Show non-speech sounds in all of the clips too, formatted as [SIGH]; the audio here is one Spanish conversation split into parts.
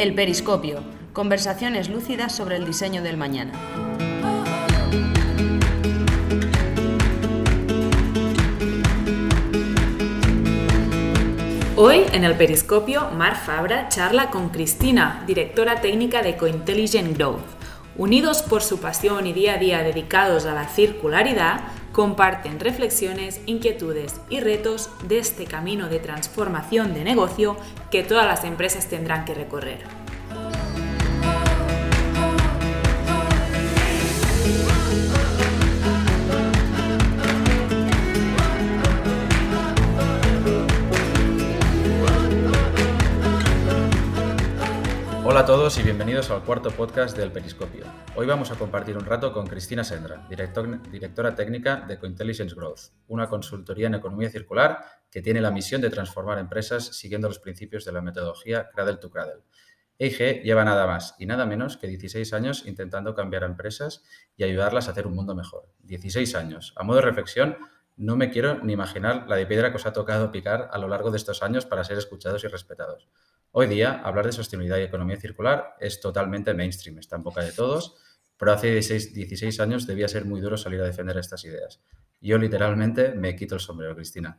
El Periscopio. Conversaciones lúcidas sobre el diseño del mañana. Hoy en el Periscopio, Mar Fabra charla con Cristina, directora técnica de Cointelligent Growth. Unidos por su pasión y día a día dedicados a la circularidad, comparten reflexiones, inquietudes y retos de este camino de transformación de negocio que todas las empresas tendrán que recorrer. Hola a todos y bienvenidos al cuarto podcast del Periscopio. Hoy vamos a compartir un rato con Cristina Sendra, directora técnica de Cointelligence Growth, una consultoría en economía circular que tiene la misión de transformar empresas siguiendo los principios de la metodología Cradle to Cradle. EIG lleva nada más y nada menos que 16 años intentando cambiar a empresas y ayudarlas a hacer un mundo mejor. 16 años. A modo de reflexión, no me quiero ni imaginar la de piedra que os ha tocado picar a lo largo de estos años para ser escuchados y respetados. Hoy día, hablar de sostenibilidad y economía circular es totalmente mainstream, está en boca de todos, pero hace 16, años debía ser muy duro salir a defender estas ideas. Yo literalmente me quito el sombrero, Cristina.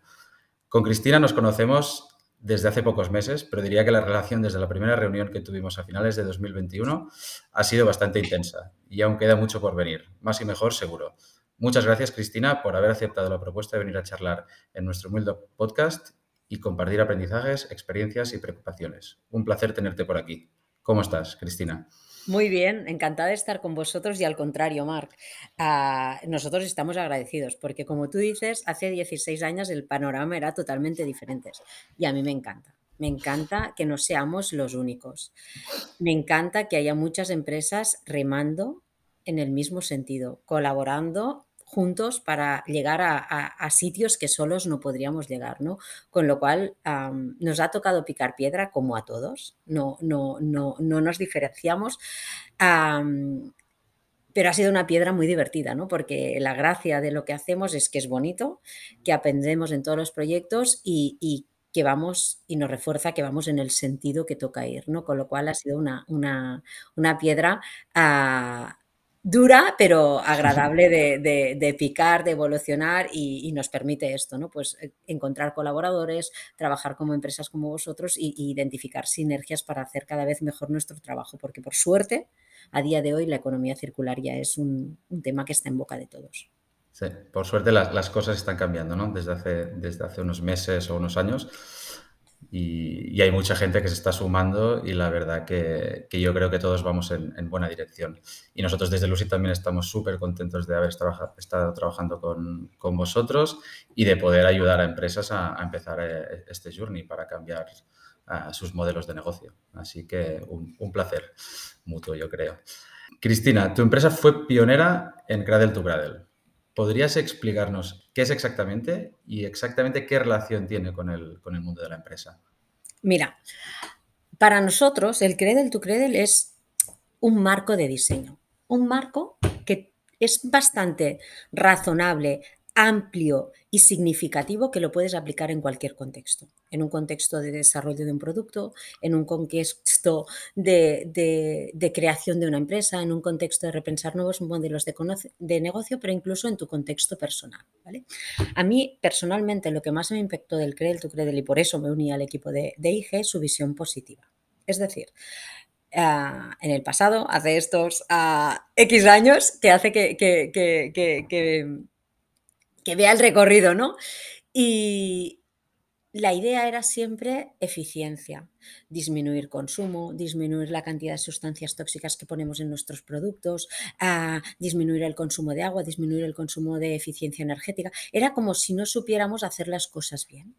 Con Cristina nos conocemos desde hace pocos meses, pero diría que la relación desde la primera reunión que tuvimos a finales de 2021 ha sido bastante intensa y aún queda mucho por venir, más y mejor seguro. Muchas gracias, Cristina, por haber aceptado la propuesta de venir a charlar en nuestro humilde podcast y compartir aprendizajes, experiencias y preocupaciones. Un placer tenerte por aquí. ¿Cómo estás, Cristina? Muy bien, encantada de estar con vosotros y al contrario, Marc, ah, nosotros estamos agradecidos porque como tú dices, hace 16 años el panorama era totalmente diferente y a mí me encanta. Me encanta que no seamos los únicos. Me encanta que haya muchas empresas remando en el mismo sentido, colaborando juntos para llegar a, sitios que solos no podríamos llegar, ¿no? Con lo cual nos ha tocado picar piedra como a todos, no, no, no, no nos diferenciamos. pero ha sido una piedra muy divertida, ¿no? Porque la gracia de lo que hacemos es que es bonito, que aprendemos en todos los proyectos y, que vamos y nos refuerza que vamos en el sentido que toca ir, ¿no? Con lo cual ha sido una, una, piedra a dura, pero agradable de, [LAUGHS] picar, de evolucionar y, nos permite esto, ¿no? Pues eh, encontrar colaboradores, trabajar como empresas como vosotros y, identificar sinergias para hacer cada vez mejor nuestro trabajo, porque por suerte, a día de hoy la economía circular ya es un, tema que está en boca de todos. Sí, por suerte las, las, cosas están cambiando, ¿no? Desde hace, desde hace unos meses o unos años y, hay mucha gente que se está sumando y la verdad que, yo creo que todos vamos en, buena dirección. Y nosotros desde Lucy también estamos súper contentos de haber estado trabajando con, vosotros y de poder ayudar a empresas a, empezar eh, este journey para cambiar sus modelos de negocio. Así que un, un, placer mutuo, yo creo. Cristina, tu empresa fue pionera en Cradle to Cradle. ¿Podrías explicarnos qué es exactamente y exactamente qué relación tiene con el, con el mundo de la empresa? Mira, para nosotros el Credel to Credel es un marco de diseño, un marco que es bastante razonable, amplio y significativo que lo puedes aplicar en cualquier contexto. En un contexto de desarrollo de un producto, en un contexto de, creación de una empresa, en un contexto de repensar nuevos modelos de, negocio, pero incluso en tu contexto personal. A mí, personalmente, lo que más me impactó del Credel to Credel, y por eso me uní al equipo de, IG, es su visión positiva. Es decir, ah, en el pasado, hace estos ah, X años, que hace que vea el recorrido, ¿no? Y la idea era siempre eficiencia, disminuir consumo, disminuir la cantidad de sustancias tóxicas que ponemos en nuestros productos, ah, disminuir el consumo de agua, disminuir el consumo de eficiencia energética. Era como si no supiéramos hacer las cosas bien.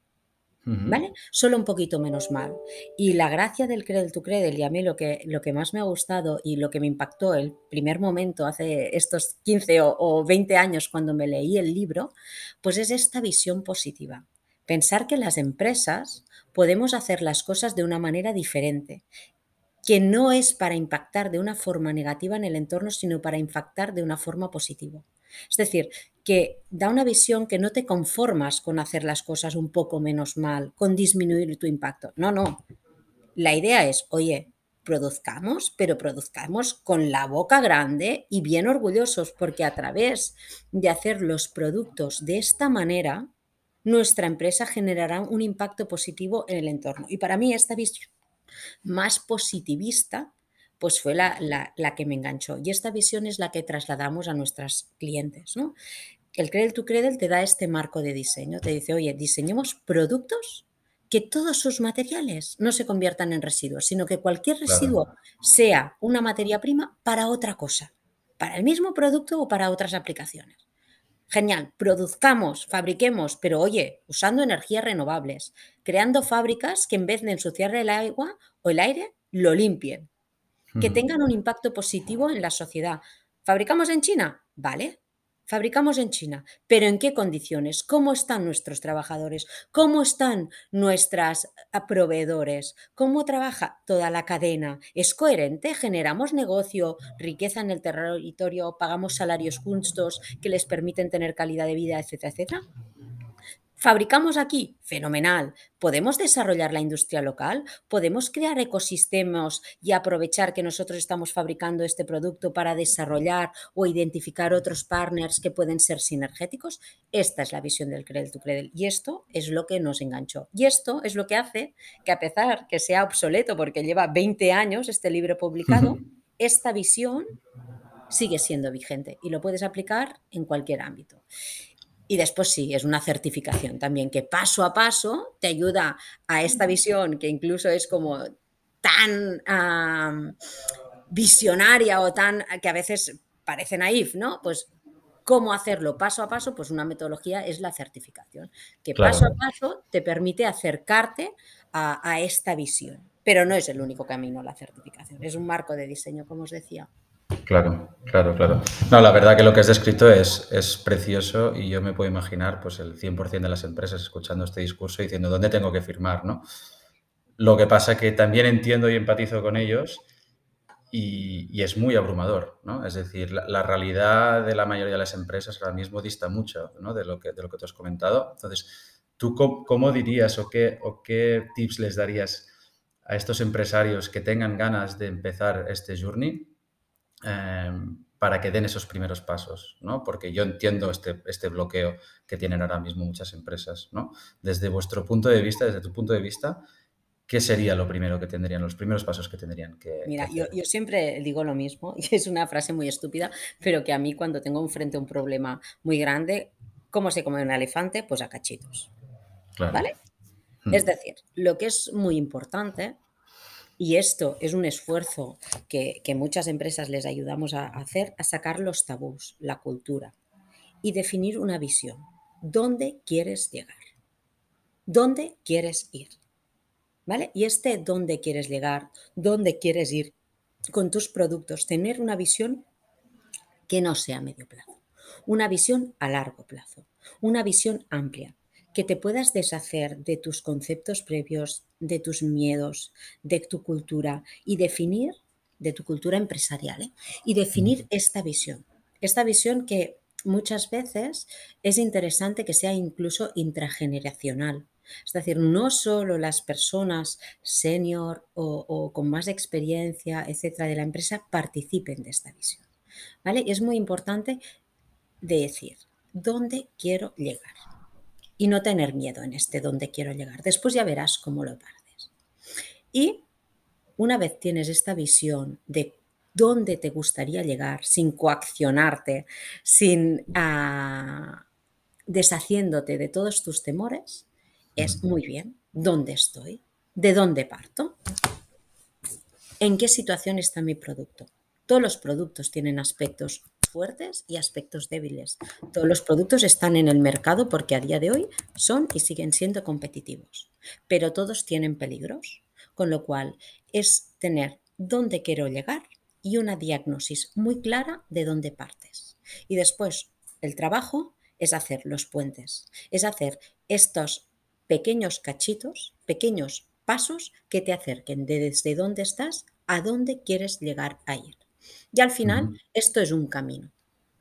¿Vale? Solo un poquito menos mal. Y la gracia del Credel to Credel, y a mí lo que, lo que más me ha gustado y lo que me impactó el primer momento hace estos 15 o, o 20 años cuando me leí el libro, pues es esta visión positiva. Pensar que las empresas podemos hacer las cosas de una manera diferente, que no es para impactar de una forma negativa en el entorno, sino para impactar de una forma positiva. Es decir, que da una visión que no te conformas con hacer las cosas un poco menos mal, con disminuir tu impacto. No, no. La idea es, oye, produzcamos, pero produzcamos con la boca grande y bien orgullosos, porque a través de hacer los productos de esta manera, nuestra empresa generará un impacto positivo en el entorno. Y para mí esta visión más positivista pues fue la, que me enganchó. Y esta visión es la que trasladamos a nuestros clientes. ¿no? El Credit to Credit te da este marco de diseño. Te dice, oye, diseñemos productos que todos sus materiales no se conviertan en residuos, sino que cualquier residuo sea una materia prima para otra cosa, para el mismo producto o para otras aplicaciones. Genial, produzcamos, fabriquemos, pero oye, usando energías renovables, creando fábricas que en vez de ensuciar el agua o el aire, lo limpien, que tengan un impacto positivo en la sociedad. ¿Fabricamos en China? Vale, fabricamos en China, pero ¿en qué condiciones? ¿Cómo están nuestros trabajadores? ¿Cómo están nuestros proveedores? ¿Cómo trabaja toda la cadena? ¿Es coherente? ¿Generamos negocio, riqueza en el territorio, pagamos salarios justos que les permiten tener calidad de vida, etcétera, etcétera? ¿Fabricamos aquí? Fenomenal. ¿Podemos desarrollar la industria local? ¿Podemos crear ecosistemas y aprovechar que nosotros estamos fabricando este producto para desarrollar o identificar otros partners que pueden ser sinergéticos? Esta es la visión del Credit to Credit y esto es lo que nos enganchó. Y esto es lo que hace que a pesar que sea obsoleto porque lleva 20 años este libro publicado, esta visión sigue siendo vigente y lo puedes aplicar en cualquier ámbito. Y después sí, es una certificación también que paso a paso te ayuda a esta visión que incluso es como tan visionaria o tan que a veces parece naif, ¿no? Pues cómo hacerlo paso a paso, pues una metodología es la certificación, que paso a paso te permite acercarte a, a esta visión. Pero no es el único camino la certificación, es un marco de diseño, como os decía. Claro, claro, claro. No, la verdad que lo que has descrito es, es precioso y yo me puedo imaginar pues el 100% de las empresas escuchando este discurso y diciendo dónde tengo que firmar, ¿no? Lo que pasa que también entiendo y empatizo con ellos y, es muy abrumador, ¿no? Es decir, la, realidad de la mayoría de las empresas ahora mismo dista mucho ¿no? de, lo que, de lo que tú has comentado. Entonces, ¿tú cómo, dirías o qué, o qué tips les darías a estos empresarios que tengan ganas de empezar este journey Em, para que den esos primeros pasos, ¿no? Porque yo entiendo este, este bloqueo que tienen ahora mismo muchas empresas, ¿no? Desde vuestro punto de vista, desde tu punto de vista, ¿qué sería lo primero que tendrían, los primeros pasos que tendrían que... Mira, Yo, yo, siempre digo lo mismo, [LAUGHS] y es una frase muy estúpida, pero que a mí cuando tengo enfrente un problema muy grande, ¿cómo se come un elefante? Pues a cachitos. ¿Vale? Hmm. Es decir, lo que es muy importante y esto es un esfuerzo que, muchas empresas les ayudamos a hacer, a sacar los tabús, la cultura y definir una visión. ¿Dónde quieres llegar? ¿Dónde quieres ir? ¿Vale? Y este dónde quieres llegar, dónde quieres ir con tus productos, tener una visión que no sea a medio plazo, una visión a largo plazo, una visión amplia, que te puedas deshacer de tus conceptos previos, de tus miedos, de tu cultura y definir, de tu cultura empresarial, ¿eh? y definir esta visión. Esta visión que muchas veces es interesante que sea incluso intrageneracional. Es decir, no solo las personas senior o, o, con más experiencia, etcétera, de la empresa participen de esta visión. ¿Vale? Es muy importante decir dónde quiero llegar y no tener miedo en este dónde quiero llegar. Después ya verás cómo lo partes. Y una vez tienes esta visión de dónde te gustaría llegar sin coaccionarte, sin ah, deshaciéndote de todos tus temores, es muy bien, ¿dónde estoy? ¿De dónde parto? ¿En qué situación está mi producto? Todos los productos tienen aspectos fuertes y aspectos débiles. Todos los productos están en el mercado porque a día de hoy son y siguen siendo competitivos, pero todos tienen peligros, con lo cual es tener dónde quiero llegar y una diagnosis muy clara de dónde partes. Y después el trabajo es hacer los puentes, es hacer estos pequeños cachitos, pequeños pasos que te acerquen de desde dónde estás a dónde quieres llegar a ir. Y al final, esto es un camino,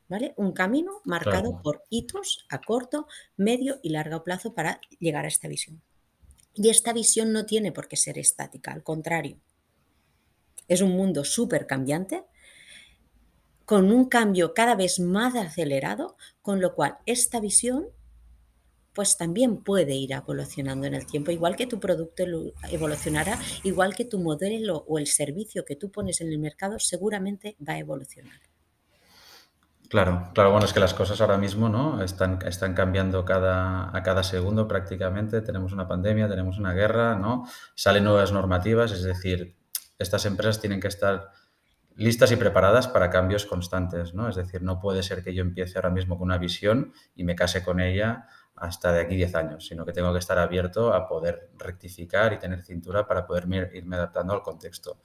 ¿vale? Un camino marcado por hitos a corto, medio y largo plazo para llegar a esta visión. Y esta visión no tiene por qué ser estática, al contrario. Es un mundo súper cambiante, con un cambio cada vez más acelerado, con lo cual esta visión pues también puede ir evolucionando en el tiempo, igual que tu producto evolucionará, igual que tu modelo o el servicio que tú pones en el mercado seguramente va a evolucionar. Claro, claro, bueno, es que las cosas ahora mismo ¿no? están, están cambiando cada, a cada segundo prácticamente. Tenemos una pandemia, tenemos una guerra, ¿no? Salen nuevas normativas, es decir, estas empresas tienen que estar listas y preparadas para cambios constantes, ¿no? Es decir, no puede ser que yo empiece ahora mismo con una visión y me case con ella hasta de aquí 10 años, sino que tengo que estar abierto a poder rectificar y tener cintura para poder irme adaptando al contexto.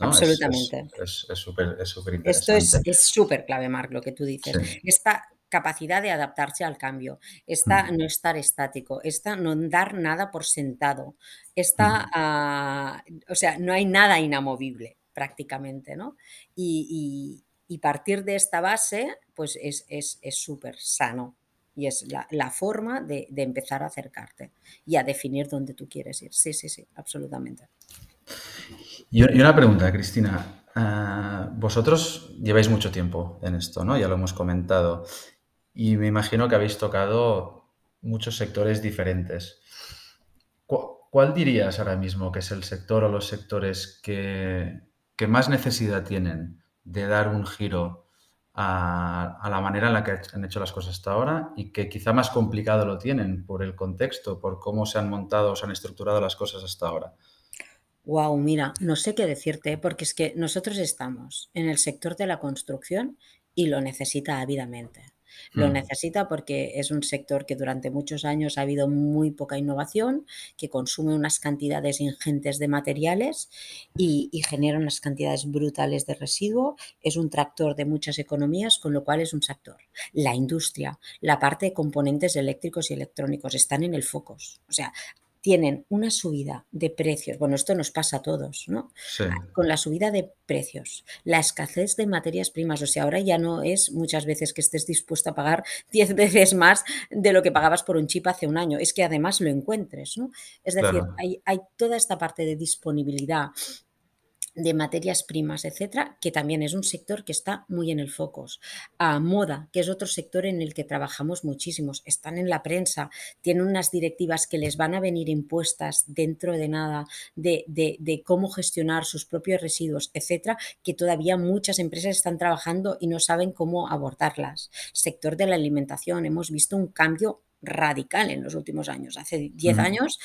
Absolutamente. Es súper es, interesante. Esto es súper clave, Marc, lo que tú dices. Esta capacidad de adaptarse al cambio, esta mm. no estar estático, esta no dar nada por sentado, esta, ah, o sea, no hay nada inamovible prácticamente, ¿no? Y, partir de esta base, pues es súper sano y es la, forma de, empezar a acercarte y a definir dónde tú quieres ir. Sí, sí, sí, absolutamente. Y, una pregunta, Cristina. Ah, vosotros lleváis mucho tiempo en esto, ¿no? Ya lo hemos comentado. Y me imagino que habéis tocado muchos sectores diferentes. ¿Cuál dirías ahora mismo que es el sector o los sectores que, que más necesidad tienen de dar un giro a, la manera en la que han hecho las cosas hasta ahora y que quizá más complicado lo tienen por el contexto, por cómo se han montado o se han estructurado las cosas hasta ahora. Wow, mira, no sé qué decirte, porque es que nosotros estamos en el sector de la construcción y lo necesita ávidamente. Lo mm. necesita porque es un sector que durante muchos años ha habido muy poca innovación, que consume unas cantidades ingentes de materiales y, genera unas cantidades brutales de residuo. Es un tractor de muchas economías, con lo cual es un sector. La industria, la parte de componentes eléctricos y electrónicos están en el focus. O sea, tienen una subida de precios, bueno, esto nos pasa a todos, ¿no? Con la subida de precios, la escasez de materias primas, o sea, ahora ya no es muchas veces que estés dispuesto a pagar [LAUGHS] 10 veces más de lo que pagabas por un chip hace un año, es que además lo encuentres, ¿no? Es decir, hay, hay toda esta parte de disponibilidad de materias primas, etcétera, que también es un sector que está muy en el foco. A moda, que es otro sector en el que trabajamos muchísimos, están en la prensa, tienen unas directivas que les van a venir impuestas dentro de nada de, de cómo gestionar sus propios residuos, etcétera, que todavía muchas empresas están trabajando y no saben cómo abordarlas. Sector de la alimentación, hemos visto un cambio radical en los últimos años. Hace 10 años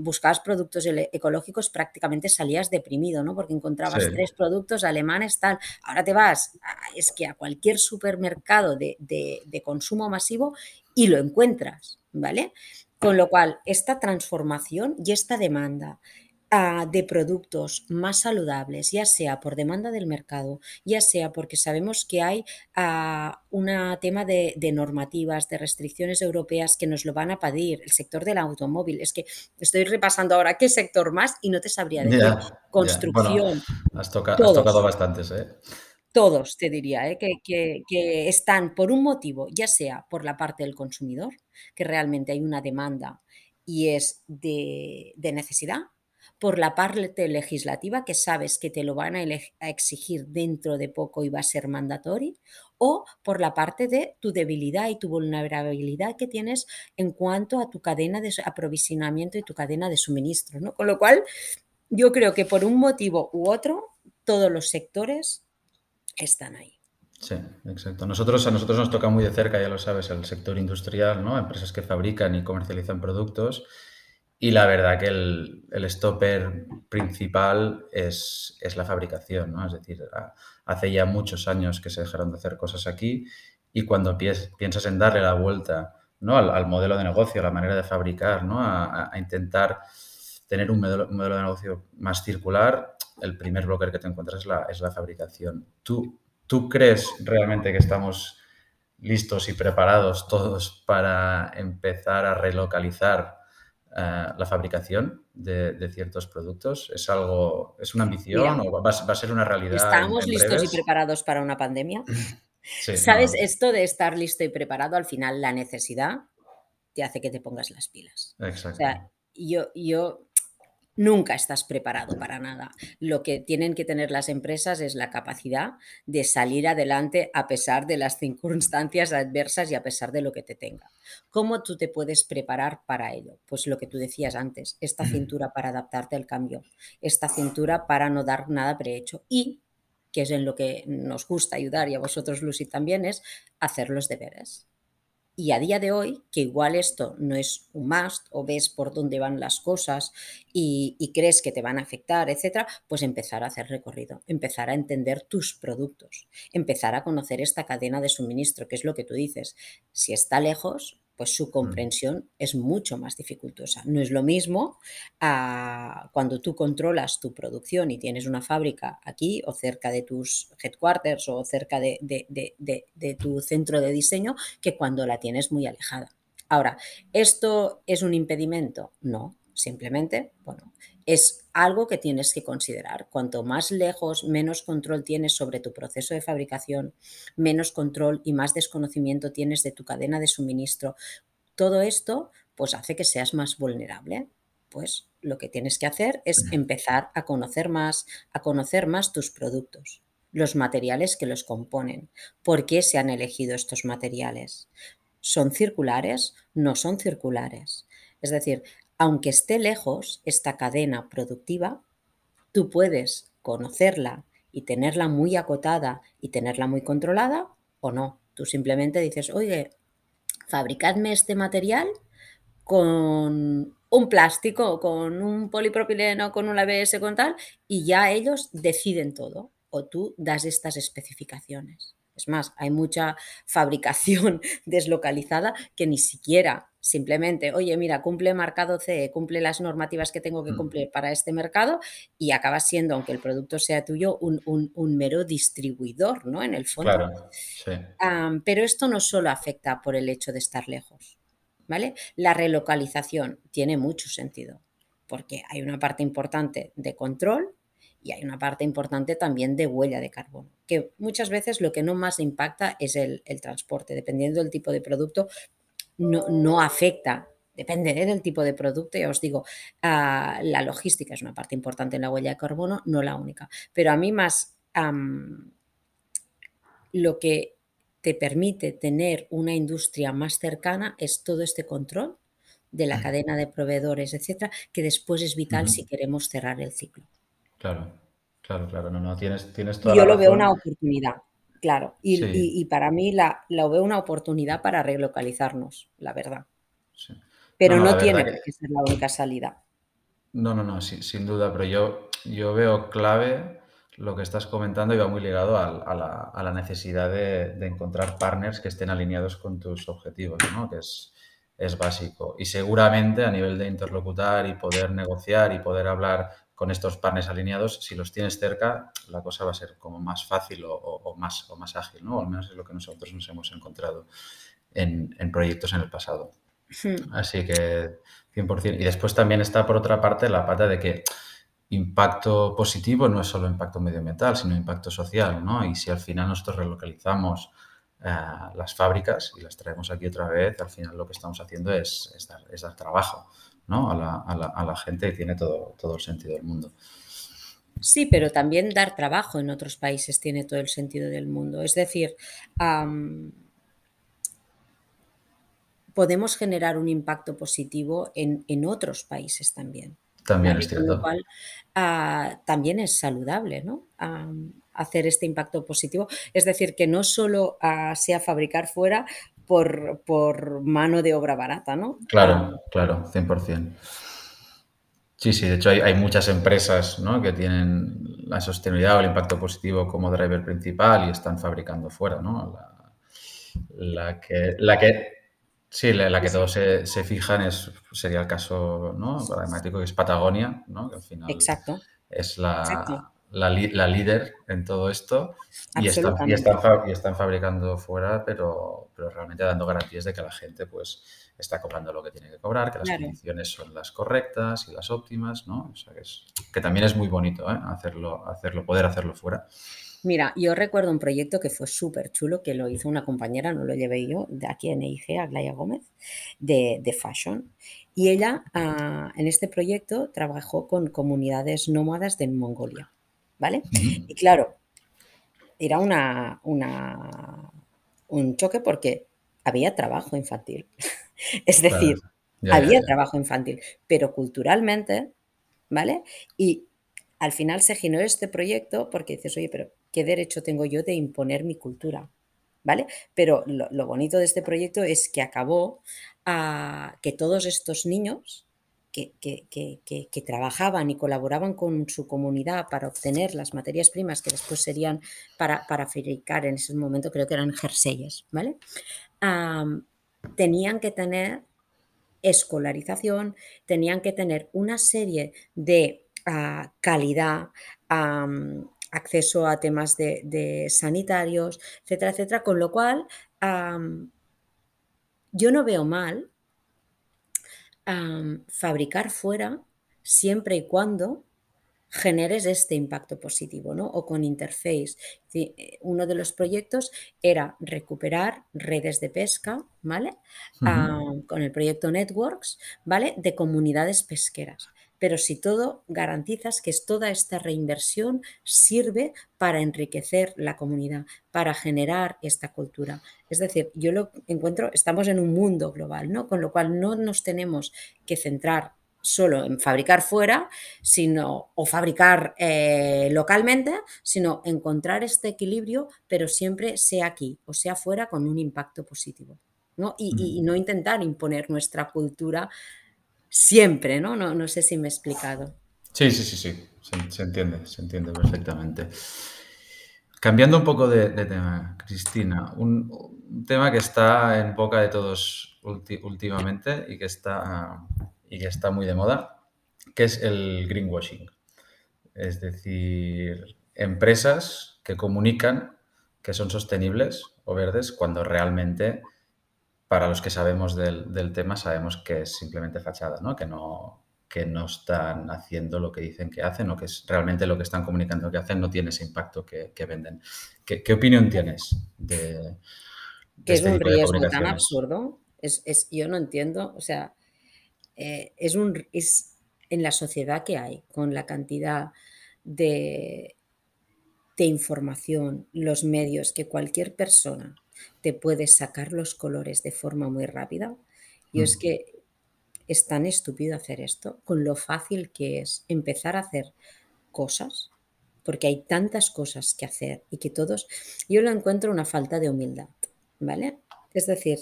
buscabas productos ecológicos, prácticamente salías deprimido, ¿no? Porque encontrabas tres productos alemanes, tal. Ahora te vas, es que a cualquier supermercado de, de consumo masivo y lo encuentras, ¿vale? Con lo cual, esta transformación y esta demanda de productos más saludables, ya sea por demanda del mercado, ya sea porque sabemos que hay un tema de, normativas, de restricciones europeas que nos lo van a pedir, el sector del automóvil. Es que estoy repasando ahora qué sector más y no te sabría decir. Construcción. has, tocado bastantes, ¿eh? Todos, te diría, ¿eh? que, están por un motivo, ya sea por la parte del consumidor, que realmente hay una demanda y es de necesidad, por la parte legislativa, que sabes que te lo van a, exigir dentro de poco y va a ser mandatorio, o por la parte de tu debilidad y tu vulnerabilidad que tienes en cuanto a tu cadena de aprovisionamiento y tu cadena de suministro. ¿no? Con lo cual, yo creo que por un motivo u otro, todos los sectores están ahí. Sí, exacto. Nosotros, a nosotros nos toca muy de cerca, ya lo sabes, el sector industrial, ¿no? Empresas que fabrican y comercializan productos y la verdad que el, el stopper principal es, es, la fabricación, ¿no? Es decir, hace ya muchos años que se dejaron de hacer cosas aquí y cuando piensas en darle la vuelta ¿no? al, modelo de negocio, a la manera de fabricar, ¿no? a, intentar tener un modelo, modelo, de negocio más circular, el primer bloque que te encuentras es la, es la fabricación. ¿Tú, ¿Tú crees realmente que estamos listos y preparados todos para empezar a relocalizar eh, la fabricación de, ciertos productos? ¿Es algo, es una ambición o va, a ser una realidad? ¿Estamos listos y preparados para una pandemia? [LAUGHS] ¿Sabes? Esto de estar listo y preparado, al final la necesidad te hace que te pongas las pilas. Exacto. O sea, yo, yo nunca estás preparado para nada. Lo que tienen que tener las empresas es la capacidad de salir adelante a pesar de las circunstancias adversas y a pesar de lo que te tenga. ¿Cómo tú te puedes preparar para ello? Pues lo que tú decías antes, esta cintura para adaptarte al cambio, esta cintura para no dar nada prehecho y que es en lo que nos gusta ayudar y a vosotros, Lucy, también, es hacer los deberes. Y a día de hoy, que igual esto no es un must o ves por dónde van las cosas y, crees que te van a afectar, etcétera, pues empezar a hacer recorrido, empezar a entender tus productos, empezar a conocer esta cadena de suministro, que es lo que tú dices. Si está lejos, pues su mm. comprensión es mucho más dificultosa. No es lo mismo ah, cuando tú controlas tu producción y tienes una fábrica aquí o cerca de tus headquarters o cerca de, de tu centro de diseño que cuando la tienes muy alejada. Ahora, ¿esto es un impedimento? No, simplemente, bueno, es algo que tienes que considerar. Cuanto más lejos, menos control tienes sobre tu proceso de fabricación, menos control y más desconocimiento tienes de tu cadena de suministro. Todo esto pues hace que seas más vulnerable. Pues lo que tienes que hacer es empezar a conocer más, a conocer más tus productos, los materiales que los componen, por qué se han elegido estos materiales. ¿Son circulares? No son circulares. Es decir, aunque esté lejos esta cadena productiva, tú puedes conocerla y tenerla muy acotada y tenerla muy controlada o no. Tú simplemente dices, oye, fabricadme este material con un plástico, con un polipropileno, con un ABS, con tal, y ya ellos deciden todo. O tú das estas especificaciones. Es más, hay mucha fabricación [LAUGHS] deslocalizada que ni siquiera simplemente, oye, mira, cumple marcado CE, cumple las normativas que tengo que cumplir para este mercado y acaba siendo, aunque el producto sea tuyo, un, mero distribuidor, ¿no? En el fondo. Claro, sí. pero esto no solo afecta por el hecho de estar lejos, ¿vale? La relocalización tiene mucho sentido porque hay una parte importante de control y hay una parte importante también de huella de carbono, que muchas veces lo que no más impacta es el, transporte, dependiendo del tipo de producto, no, no afecta. Depende ¿eh? del tipo de producto, ya os digo, ah, la logística es una parte importante en la huella de carbono, no la única. Pero a mí más lo que te permite tener una industria más cercana es todo este control de la cadena de proveedores, etcétera, que después es vital si queremos cerrar el ciclo. Claro, claro, claro. No, no, tienes, tienes toda Yo lo veo una oportunidad, claro. Y, para mí la, lo veo una oportunidad para relocalizarnos, la verdad. Pero no, tiene que... ser la única salida. No, no, no, sin duda. Pero yo, yo veo clave lo que estás comentando y va muy ligado a, la, necesidad de, encontrar partners que estén alineados con tus objetivos, ¿no? Que es, es básico. Y seguramente a nivel de interlocutar y poder negociar y poder hablar con estos partners alineados, si los tienes cerca, la cosa va a ser como más fácil o, más, o más ágil, ¿no? al menos es lo que nosotros nos hemos encontrado en, proyectos en el pasado. Hmm. Así que 100%. Y después también está, por otra parte, la pata de que impacto positivo no es solo impacto medioambiental, sino impacto social, ¿no? Y si al final nosotros relocalizamos eh, las fábricas y las traemos aquí otra vez, al final lo que estamos haciendo es, es dar trabajo a, la, gente y tiene todo, todo el sentido del mundo. Sí, pero también dar trabajo en otros países tiene todo el sentido del mundo. Es decir, podemos generar un impacto positivo en, otros países también. También es cierto. Lo cual ah, también es saludable, ¿no? hacer este impacto positivo. Es decir, que no solo ah, sea fabricar fuera, por, mano de obra barata, ¿no? Claro, claro, 100%. Sí, sí, de hecho hay, muchas empresas que tienen la sostenibilidad o el impacto positivo como driver principal y están fabricando fuera, ¿no? La, que, la que, sí, la, que todos se, fijan es, sería el caso ¿no? paradigmático que es Patagonia, ¿no? que al final Exacto. es la, la, líder en todo esto y están, y, están, fabricando fuera, pero, pero realmente dando garantías de que la gente pues está cobrando lo que tiene que cobrar, que las condiciones son las correctas y las óptimas, ¿no? O sea, que, es, que también es muy bonito ¿eh? hacerlo, hacerlo, poder hacerlo fuera. Mira, yo recuerdo un proyecto que fue súper chulo, que lo hizo una compañera, no lo llevé yo, de aquí en EIG, Aglaya Gómez, de, de fashion. Y ella ah, en este proyecto trabajó con comunidades nómadas de Mongolia, ¿vale? Y claro, era una, una, un choque porque había trabajo infantil. [LAUGHS] es decir, había trabajo infantil, pero culturalmente, ¿vale? Y al final se generó este proyecto porque dices, oye, pero ¿qué derecho tengo yo de imponer mi cultura? ¿Vale? Pero lo, bonito de este proyecto es que acabó a que todos estos niños que, que, trabajaban y colaboraban con su comunidad para obtener las materias primas que después serían para, para fabricar en ese momento, creo que eran jerseyes, ¿vale? tenían que tener escolarización, tenían que tener una serie de ah, calidad, acceso a temas de, sanitarios, etcétera, etcétera, con lo cual yo no veo mal fabricar fuera siempre y cuando generes este impacto positivo, ¿no? O con interface. Eh, uno de los proyectos era recuperar redes de pesca, ¿vale? con el proyecto Networks, ¿vale? De comunidades pesqueras pero si todo garantizas que toda esta reinversión sirve para enriquecer la comunidad, para generar esta cultura. Es decir, yo lo encuentro, estamos en un mundo global, ¿no? Con lo cual no nos tenemos que centrar solo en fabricar fuera, sino o fabricar eh, localmente, sino encontrar este equilibrio, pero siempre sea aquí o sea fuera con un impacto positivo. ¿no? y no intentar imponer nuestra cultura siempre, ¿no? ¿no? No sé si me he explicado. Sí, sí, sí, sí, se, entiende, se entiende perfectamente. Cambiando un poco de, tema, Cristina, un, tema que está en boca de todos últimamente y que, está, y que está muy de moda, que es el greenwashing. Es decir, empresas que comunican que son sostenibles o verdes cuando realmente para los que sabemos del, tema, sabemos que es simplemente fachada, ¿no? Que, no, que no están haciendo lo que dicen que hacen o que es realmente lo que están comunicando que hacen no tiene ese impacto que, venden. ¿Qué, opinión tienes de, que es este un riesgo tan absurdo? Es, yo no entiendo, o sea, eh, es, un, es en la sociedad que hay, con la cantidad de, de información, los medios que cualquier persona te puedes sacar los colores de forma muy rápida. Y es que es tan estúpido hacer esto, con lo fácil que es empezar a hacer cosas, porque hay tantas cosas que hacer y que todos, yo lo encuentro una falta de humildad, ¿vale? Es decir,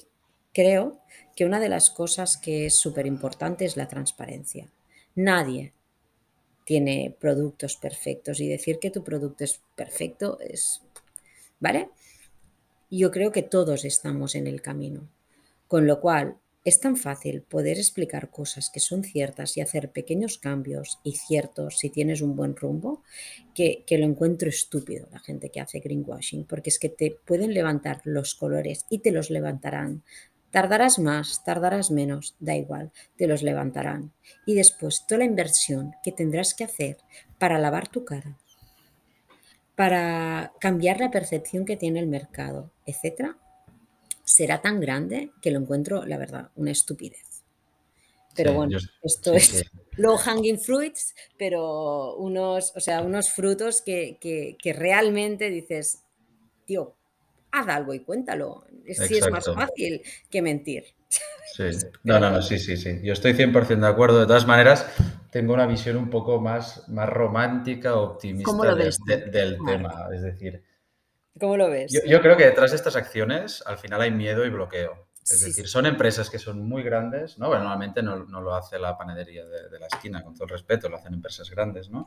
creo que una de las cosas que es súper importante es la transparencia. Nadie tiene productos perfectos y decir que tu producto es perfecto es, ¿vale? Yo creo que todos estamos en el camino. Con lo cual, es tan fácil poder explicar cosas que son ciertas y hacer pequeños cambios y ciertos si tienes un buen rumbo, que, lo encuentro estúpido la gente que hace greenwashing, porque es que te pueden levantar los colores y te los levantarán. Tardarás más, tardarás menos, da igual, te los levantarán. Y después toda la inversión que tendrás que hacer para lavar tu cara, para cambiar la percepción que tiene el mercado, etcétera, será tan grande que lo encuentro, la verdad, una estupidez. Pero bueno, esto es [LAUGHS] low hanging fruits, pero unos, o sea, unos frutos que, que, realmente dices, tío, haz algo y cuéntalo. Si es más fácil que mentir. Sí, [LAUGHS] no, no, no, sí, sí, sí. Yo estoy 100% de acuerdo. De todas maneras, tengo una visión un poco más, más romántica, optimista del tema. Es decir, ¿cómo lo ves? Yo, creo que detrás de estas acciones al final hay miedo y bloqueo. Es decir, son empresas que son muy grandes, ¿no? normalmente no, lo hace la panadería de, la esquina, con todo el respeto, lo hacen empresas grandes, ¿no?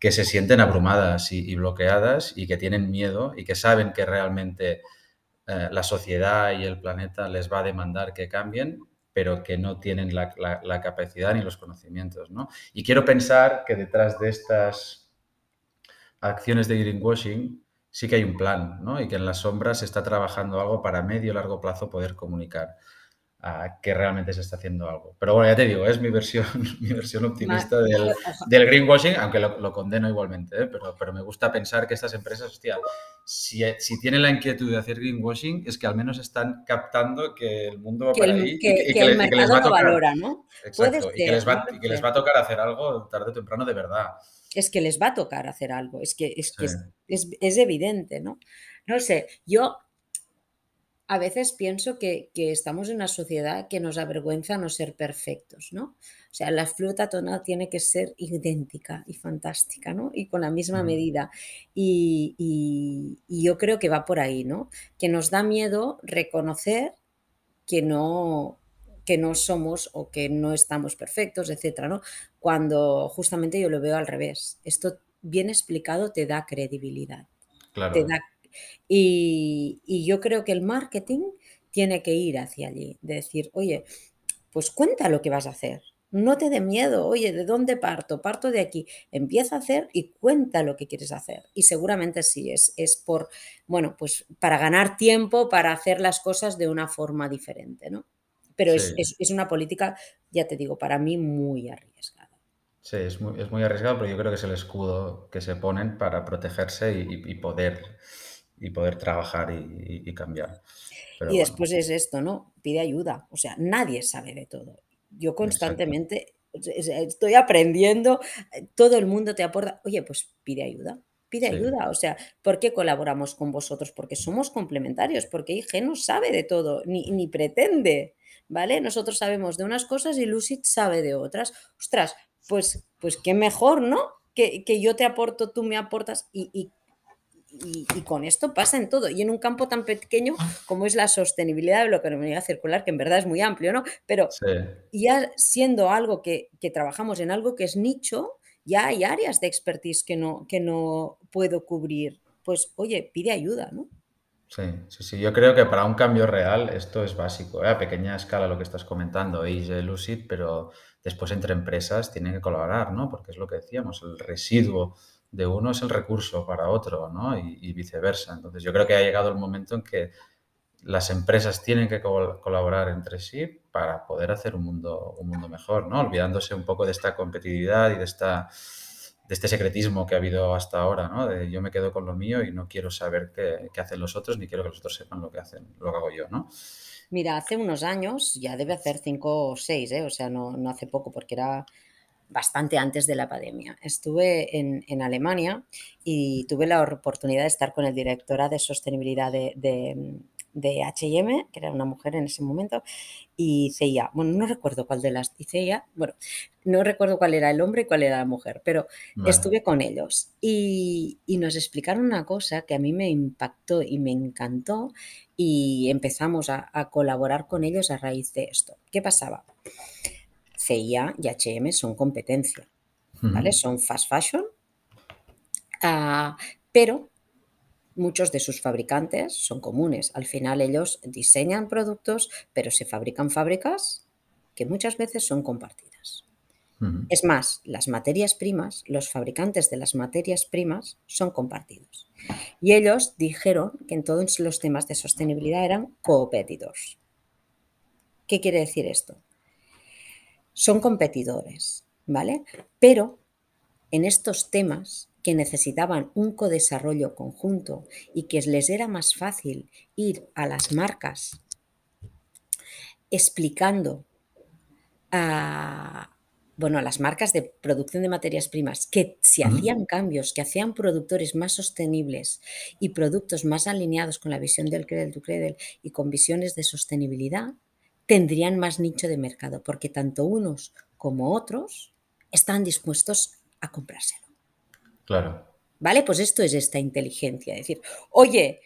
Que se sienten abrumadas y, bloqueadas y que tienen miedo y que saben que realmente eh, la sociedad y el planeta les va a demandar que cambien pero que no tienen la, capacidad ni los conocimientos. ¿no? Y quiero pensar que detrás de estas acciones de greenwashing sí que hay un plan ¿no? y que en las sombras se está trabajando algo para medio y largo plazo poder comunicar. que realmente se está haciendo algo. Pero bueno, ya te digo, es mi versión, [LAUGHS] mi versión optimista del, [LAUGHS] del greenwashing, aunque lo, condeno igualmente, ¿eh? pero, pero me gusta pensar que estas empresas, hostia, si, si, tienen la inquietud de hacer greenwashing, es que al menos están captando que el mundo va para ahí y, que, el mercado les va a tocar, valora, ¿no? Exacto, y, que les va, que les va a tocar hacer algo tarde o temprano de verdad. Es que les va a tocar hacer algo, es que es, es, es, es evidente, ¿no? No sé, yo a veces pienso que, estamos en una sociedad que nos avergüenza no ser perfectos, ¿no? O sea, la fruta tonal tiene que ser idéntica y fantástica, ¿no? Y con la misma medida. Y, yo creo que va por ahí, ¿no? Que nos da miedo reconocer que no, que no somos o que no estamos perfectos, etcétera, ¿no? Cuando justamente yo lo veo al revés. Esto bien explicado te da credibilidad. Claro. Te da y, yo creo que el marketing tiene que ir hacia allí, de decir, oye, pues cuenta lo que vas a hacer. No te dé miedo, oye, ¿de dónde parto? Parto de aquí. Empieza a hacer y cuenta lo que quieres hacer. Y seguramente sí, es, es por, bueno, pues para ganar tiempo, para hacer las cosas de una forma diferente, ¿no? Pero es, una política, ya te digo, para mí muy arriesgada. Sí, es muy, es muy arriesgado, pero yo creo que es el escudo que se ponen para protegerse y poder y poder trabajar y, cambiar. y después es esto, ¿no? Pide ayuda. O sea, nadie sabe de todo. Yo constantemente estoy aprendiendo, todo el mundo te aporta, oye, pues pide ayuda. Pide ayuda, o sea, ¿por qué colaboramos con vosotros? Porque somos complementarios, porque IG no sabe de todo, ni, ni pretende, ¿vale? Nosotros sabemos de unas cosas y Lucid sabe de otras. Ostras, pues, pues qué mejor, ¿no? Que, que yo te aporto, tú me aportas y, y y, con esto pasa en todo. Y en un campo tan pequeño como es la sostenibilidad de la economía circular, que en verdad es muy amplio, ¿no? Pero ya siendo algo que, trabajamos en algo que es nicho, ya hay áreas de expertise que no, que no puedo cubrir. Pues, oye, pide ayuda, ¿no? Sí, sí, sí. Yo creo que para un cambio real esto es básico. ¿eh? A pequeña escala lo que estás comentando, Age Lucid, pero después entre empresas tienen que colaborar, ¿no? Porque es lo que decíamos, el residuo de uno es el recurso para otro, ¿no? Y, viceversa. Entonces, yo creo que ha llegado el momento en que las empresas tienen que colaborar entre sí para poder hacer un mundo, un mundo mejor, ¿no? Olvidándose un poco de esta competitividad y de, esta, de este secretismo que ha habido hasta ahora, ¿no? Yo me quedo con lo mío y no quiero saber qué, hacen los otros ni quiero que los otros sepan lo que hacen, lo que hago yo, ¿no? Mira, hace unos años, ya debe hacer cinco o seis, ¿eh? o sea, no, no hace poco, porque era bastante antes de la pandemia. Estuve en, Alemania y tuve la oportunidad de estar con el directora de sostenibilidad de, HM, que era una mujer en ese momento, y CIA. Bueno, no recuerdo cuál de las ella. Bueno, no recuerdo cuál era el hombre y cuál era la mujer, pero estuve con ellos y, nos explicaron una cosa que a mí me impactó y me encantó y empezamos a, a colaborar con ellos a raíz de esto. ¿Qué pasaba? CIA y HM son competencia, ¿vale? Son fast fashion, ah, pero muchos de sus fabricantes son comunes. Al final ellos diseñan productos, pero se fabrican fábricas que muchas veces son compartidas. Es más, las materias primas, los fabricantes de las materias primas son compartidos. Y ellos dijeron que en todos los temas de sostenibilidad eran competidores. ¿Qué quiere decir esto? son competidores, ¿vale? Pero en estos temas que necesitaban un codesarrollo conjunto y que les era más fácil ir a las marcas explicando a, bueno, a las marcas de producción de materias primas que si hacían cambios, que hacían productores más sostenibles y productos más alineados con la visión del Credel to Credel y con visiones de sostenibilidad, tendrían más nicho de mercado, porque tanto unos como otros están dispuestos a comprárselo. Claro. ¿Vale? Pues esto es esta inteligencia, decir, oye,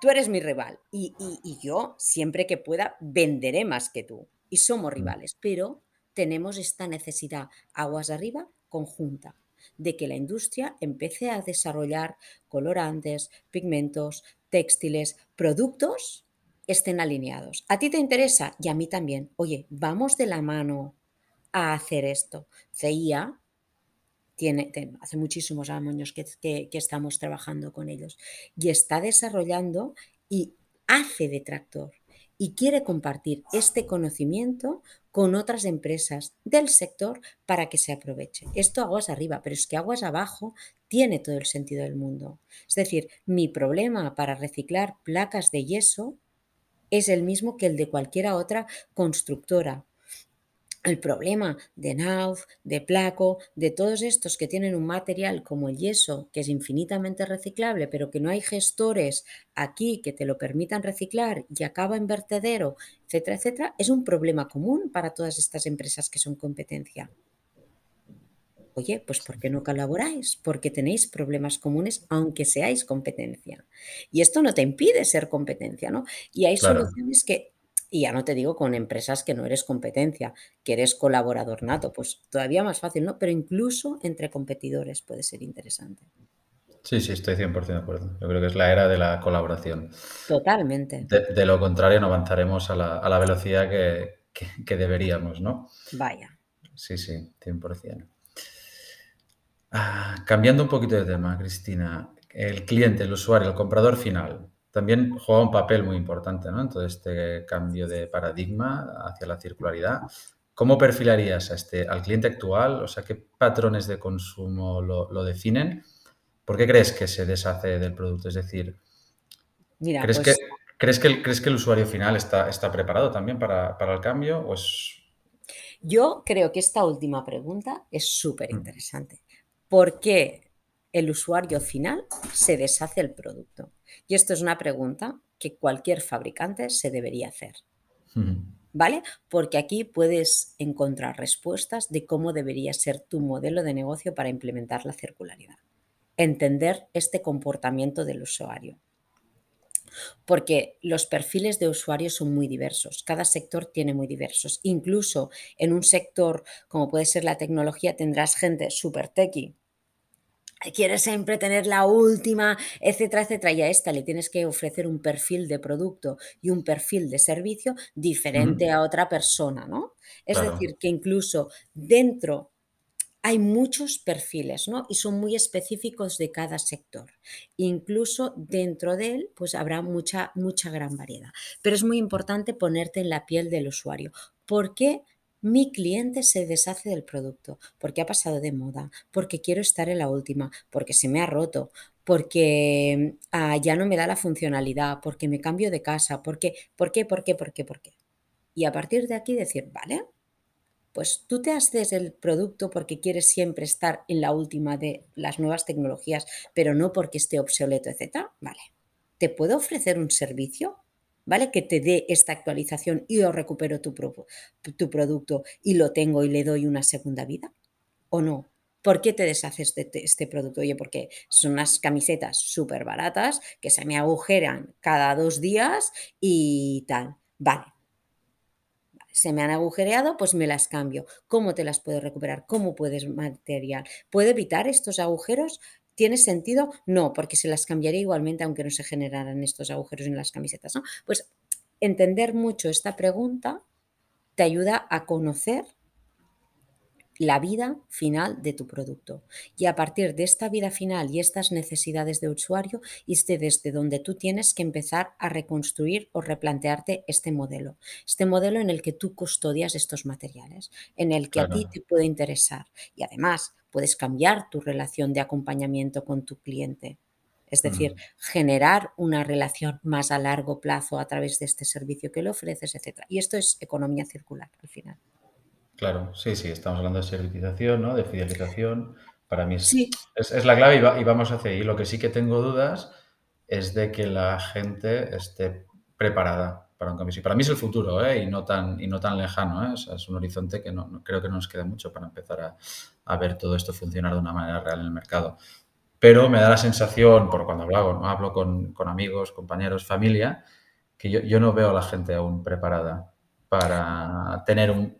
tú eres mi rival y, yo siempre que pueda venderé más que tú y somos mm. rivales, pero tenemos esta necesidad aguas arriba conjunta de que la industria empiece a desarrollar colorantes, pigmentos, textiles, productos estén alineados. ¿A ti te interesa? Y a mí también. Oye, vamos de la mano a hacer esto. CIA hace muchísimos años que, que, estamos trabajando con ellos y está desarrollando y hace de tractor y quiere compartir este conocimiento con otras empresas del sector para que se aproveche. Esto aguas arriba, pero es que aguas abajo tiene todo el sentido del mundo. Es decir, mi problema para reciclar placas de yeso es el mismo que el de cualquier otra constructora el problema de Nauf, de Placo, de todos estos que tienen un material como el yeso, que es infinitamente reciclable, pero que no hay gestores aquí que te lo permitan reciclar y acaba en vertedero, etcétera, etcétera, es un problema común para todas estas empresas que son competencia. Oye, pues ¿por qué no colaboráis? Porque tenéis problemas comunes aunque seáis competencia. Y esto no te impide ser competencia, ¿no? Y hay soluciones que y ya no te digo con empresas que no eres competencia, que eres colaborador nato, pues todavía más fácil, ¿no? Pero incluso entre competidores puede ser interesante. Sí, sí, estoy 100% de acuerdo. Yo creo que es la era de la colaboración. Totalmente. De, lo contrario, no avanzaremos a la, velocidad que, deberíamos, ¿no? Vaya. Sí, sí, 100%. Ah, cambiando un poquito de tema, Cristina, el cliente, el usuario, el comprador final, también juega un papel muy importante ¿no? en todo este cambio de paradigma hacia la circularidad. ¿Cómo perfilarías a este, al cliente actual? O sea, ¿qué patrones de consumo lo, definen? ¿Por qué crees que se deshace del producto? Es decir, ¿crees, pues que, ¿crees, que el, ¿crees que el usuario final está, está preparado también para, el cambio? O Yo creo que esta última pregunta es súper interesante. ¿Por qué el usuario final se deshace el producto? Y esto es una pregunta que cualquier fabricante se debería hacer. ¿Vale? Porque aquí puedes encontrar respuestas de cómo debería ser tu modelo de negocio para implementar la circularidad. Entender este comportamiento del usuario. Porque los perfiles de usuarios son muy diversos, cada sector tiene muy diversos. Incluso en un sector como puede ser la tecnología tendrás gente súper techy quieres siempre tener la última, etcétera, etcétera, y a esta le tienes que ofrecer un perfil de producto y un perfil de servicio diferente a otra persona, ¿no? Es decir, que incluso dentro hay muchos perfiles, ¿no? Y son muy específicos de cada sector. Incluso dentro de él, pues habrá mucha, mucha gran variedad. Pero es muy importante ponerte en la piel del usuario. ¿Por qué mi cliente se deshace del producto porque ha pasado de moda, porque quiero estar en la última, porque se me ha roto, porque ah, ya no me da la funcionalidad, porque me cambio de casa, porque, ¿por qué, por qué, por qué, por qué? Y a partir de aquí decir, vale, pues tú te haces el producto porque quieres siempre estar en la última de las nuevas tecnologías, pero no porque esté obsoleto, etc. Vale. ¿Te puedo ofrecer un servicio? ¿Vale? Que te dé esta actualización y yo recupero tu, tu producto y lo tengo y le doy una segunda vida. ¿O no? ¿Por qué te deshaces de este producto? Oye, porque son unas camisetas súper baratas que se me agujeran cada dos días y tal. Vale. Se me han agujereado, pues me las cambio. ¿Cómo te las puedo recuperar? ¿Cómo puedes material? ¿Puedo evitar estos agujeros? ¿Tiene sentido? No, porque se las cambiaría igualmente aunque no se generaran estos agujeros en las camisetas. ¿no? Pues entender mucho esta pregunta te ayuda a conocer la vida final de tu producto. Y a partir de esta vida final y estas necesidades de usuario, es desde donde tú tienes que empezar a reconstruir o replantearte este modelo. Este modelo en el que tú custodias estos materiales, en el que a ti te puede interesar. Y además, puedes cambiar tu relación de acompañamiento con tu cliente. Es decir, generar una relación más a largo plazo a través de este servicio que le ofreces, etc. Y esto es economía circular al final. Claro, sí, sí, estamos hablando de servicización, ¿no? de fidelización. Para mí es, es, la clave y, vamos hacia ahí. Lo que sí que tengo dudas es de que la gente esté preparada para un cambio. Sí, para mí es el futuro ¿eh? y, no tan, y no tan lejano. ¿eh? es un horizonte que no, creo que no nos queda mucho para empezar a, a, ver todo esto funcionar de una manera real en el mercado. Pero me da la sensación, por cuando hablo, hablo con, con, amigos, compañeros, familia, que yo, yo no veo a la gente aún preparada para tener un,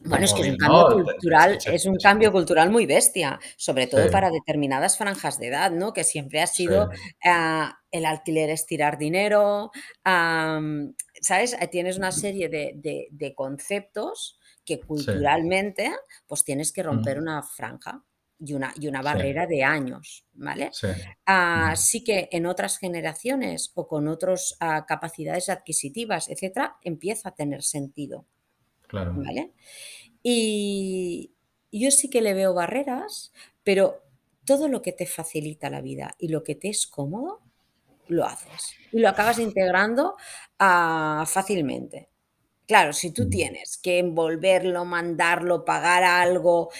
bueno, es que es un cambio cultural, es un cambio cultural muy bestia, sobre todo para determinadas franjas de edad, ¿no? Que siempre ha sido ah, el alquiler es tirar dinero, ¿sabes? Eh, tienes una serie de, conceptos que culturalmente pues tienes que romper una franja. y una, y una barrera de años, ¿vale? Así que en otras generaciones o con otras ah, capacidades adquisitivas, etcétera, empieza a tener sentido. Claro. ¿Vale? Y yo sí que le veo barreras, pero todo lo que te facilita la vida y lo que te es cómodo, lo haces. Y lo acabas integrando ah, fácilmente. Claro, si tú tienes que envolverlo, mandarlo, pagar algo,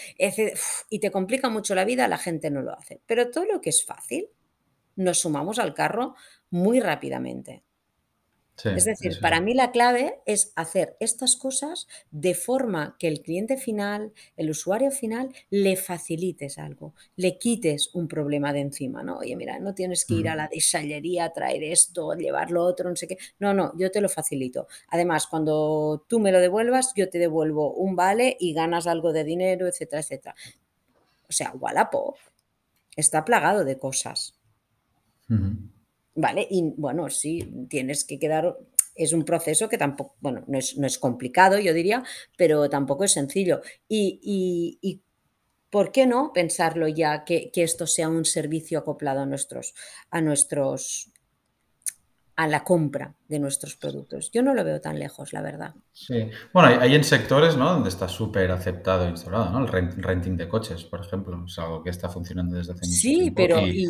y te complica mucho la vida, la gente no lo hace. Pero todo lo que es fácil, nos sumamos al carro muy rápidamente es decir, para mí la clave es hacer estas cosas de forma que el cliente final, el usuario final, le facilites algo, le quites un problema de encima, ¿no? Oye, mira, no tienes que ir a la desallería, traer esto, llevar lo otro, no sé qué. No, no, yo te lo facilito. Además, cuando tú me lo devuelvas, yo te devuelvo un vale y ganas algo de dinero, etcétera, etcétera. O sea, Wallapop está plagado de cosas. ¿Vale? Y bueno, sí, tienes que quedar, es un proceso que tampoco, bueno, no es, complicado, yo diría, pero tampoco es sencillo. Y, ¿por qué no pensarlo ya que, esto sea un servicio acoplado a nuestros, a nuestros, a la compra de nuestros productos? Yo no lo veo tan lejos, la verdad. Sí, bueno, hay, en sectores, ¿no? Donde está súper aceptado e instalado, ¿no? El renting de coches, por ejemplo, es algo que está funcionando desde hace mucho tiempo. Sí, pero... Y,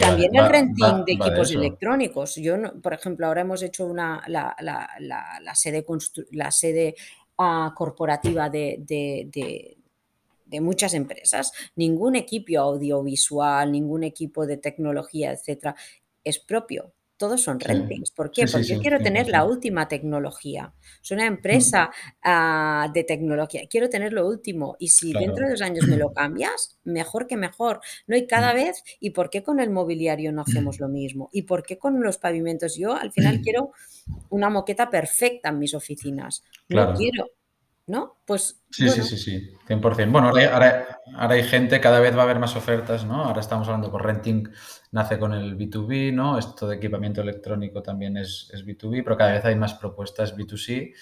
también el renting de equipos electrónicos. Yo, por ejemplo, ahora hemos hecho una, la, sede, la sede ah, corporativa de, de, muchas empresas. Ningún equipo audiovisual, ningún equipo de tecnología, etcétera, es propio todos son rentings. ¿Por qué? Porque yo quiero tener la última tecnología. Soy una empresa ah, de tecnología. Quiero tener lo último. Y si dentro de dos años me lo [CLEARS THROAT] cambias, mejor que mejor. No, y cada vez, ¿y por qué con el mobiliario no [CLEARS THROAT] hacemos lo mismo? ¿Y por qué con los pavimentos? Yo al final [CLEARS THROAT] quiero una moqueta perfecta en mis oficinas. No quiero ¿no? Pues. Sí, sí, sí, sí, 100%. Bueno, ahora, hay gente, cada vez va a haber más ofertas, ¿no? Ahora estamos hablando por renting, nace con el B2B, ¿no? Esto de equipamiento electrónico también es, es B2B, pero cada vez hay más propuestas B2C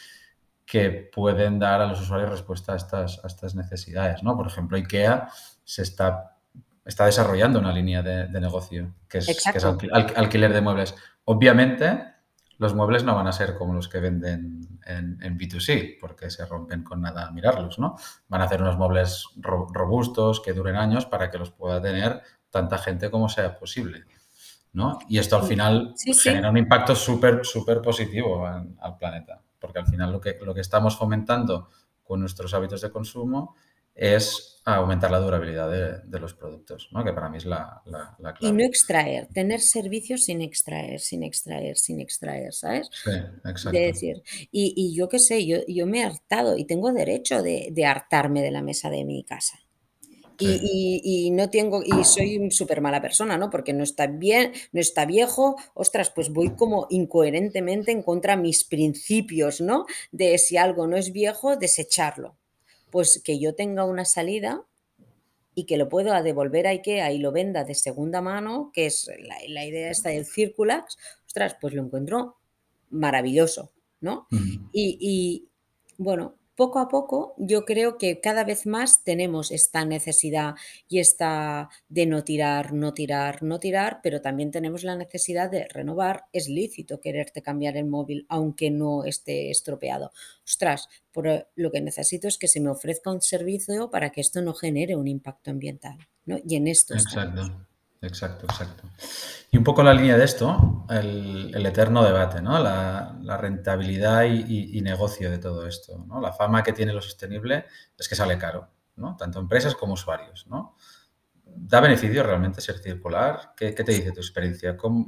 que pueden dar a los usuarios respuesta a estas, a estas necesidades, ¿no? Por ejemplo, IKEA se está, está desarrollando una línea de, negocio que es, que es alquiler de muebles. Obviamente, los muebles no van a ser como los que venden en, B2C, porque se rompen con nada mirarlos, ¿no? Van a hacer unos muebles robustos que duren años para que los pueda tener tanta gente como sea posible, ¿no? Y esto al final genera un impacto súper, súper positivo al planeta, porque al final lo que, lo que estamos fomentando con nuestros hábitos de consumo es aumentar la durabilidad de, los productos, ¿no? que para mí es la, clave. Y no extraer, tener servicios sin extraer, sin extraer, sin extraer, ¿sabes? Sí, exacto. decir, y, yo qué sé, yo, yo me he hartado y tengo derecho de, hartarme de la mesa de mi casa. Y, no tengo, y soy súper mala persona, ¿no? Porque no está bien, no está viejo, ostras, pues voy como incoherentemente en contra de mis principios, ¿no? De si algo no es viejo, desecharlo pues que yo tenga una salida y que lo pueda devolver a IKEA y lo venda de segunda mano, que es la, idea esta del Circulax, ostras, pues lo encuentro maravilloso, ¿no? y, y, bueno, poco a poco yo creo que cada vez más tenemos esta necesidad y esta de no tirar, no tirar, no tirar, pero también tenemos la necesidad de renovar. Es lícito quererte cambiar el móvil aunque no esté estropeado. Ostras, por lo que necesito es que se me ofrezca un servicio para que esto no genere un impacto ambiental. ¿no? Y en esto Exacto. Exacto, exacto. Y un poco la línea de esto, el, eterno debate, ¿no? La, rentabilidad y, negocio de todo esto, ¿no? La fama que tiene lo sostenible es que sale caro, ¿no? Tanto empresas como usuarios, ¿no? ¿Da beneficio realmente ser circular? ¿Qué, te dice tu experiencia? ¿Cómo,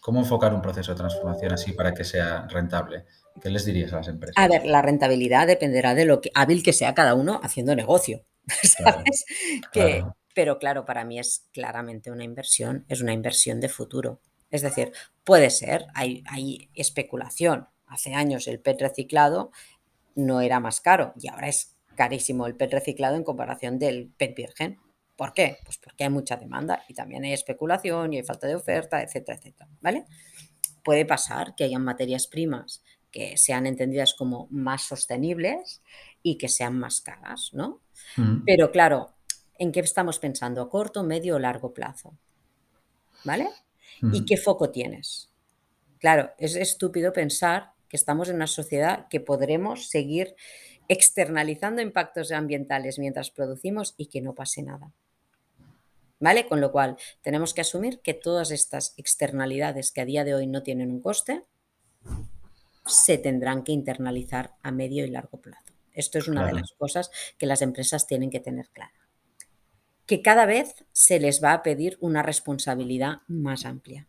¿Cómo, enfocar un proceso de transformación así para que sea rentable? ¿Qué les dirías a las empresas? A ver, la rentabilidad dependerá de lo que, hábil que sea cada uno haciendo negocio. [LAUGHS] ¿Sabes? que, pero claro, para mí es claramente una inversión, es una inversión de futuro. Es decir, puede ser, hay, hay especulación. Hace años el PET reciclado no era más caro y ahora es carísimo el PET reciclado en comparación del PET virgen. ¿Por qué? Pues porque hay mucha demanda y también hay especulación y hay falta de oferta, etcétera, etcétera. ¿Vale? Puede pasar que hayan materias primas que sean entendidas como más sostenibles y que sean más caras, ¿no? Mm. Pero claro, en qué estamos pensando, corto, medio o largo plazo. ¿Vale? ¿Y qué foco tienes? Claro, es estúpido pensar que estamos en una sociedad que podremos seguir externalizando impactos ambientales mientras producimos y que no pase nada. ¿Vale? Con lo cual, tenemos que asumir que todas estas externalidades que a día de hoy no tienen un coste, se tendrán que internalizar a medio y largo plazo. Esto es una de las cosas que las empresas tienen que tener clara. Que cada vez se les va a pedir una responsabilidad más amplia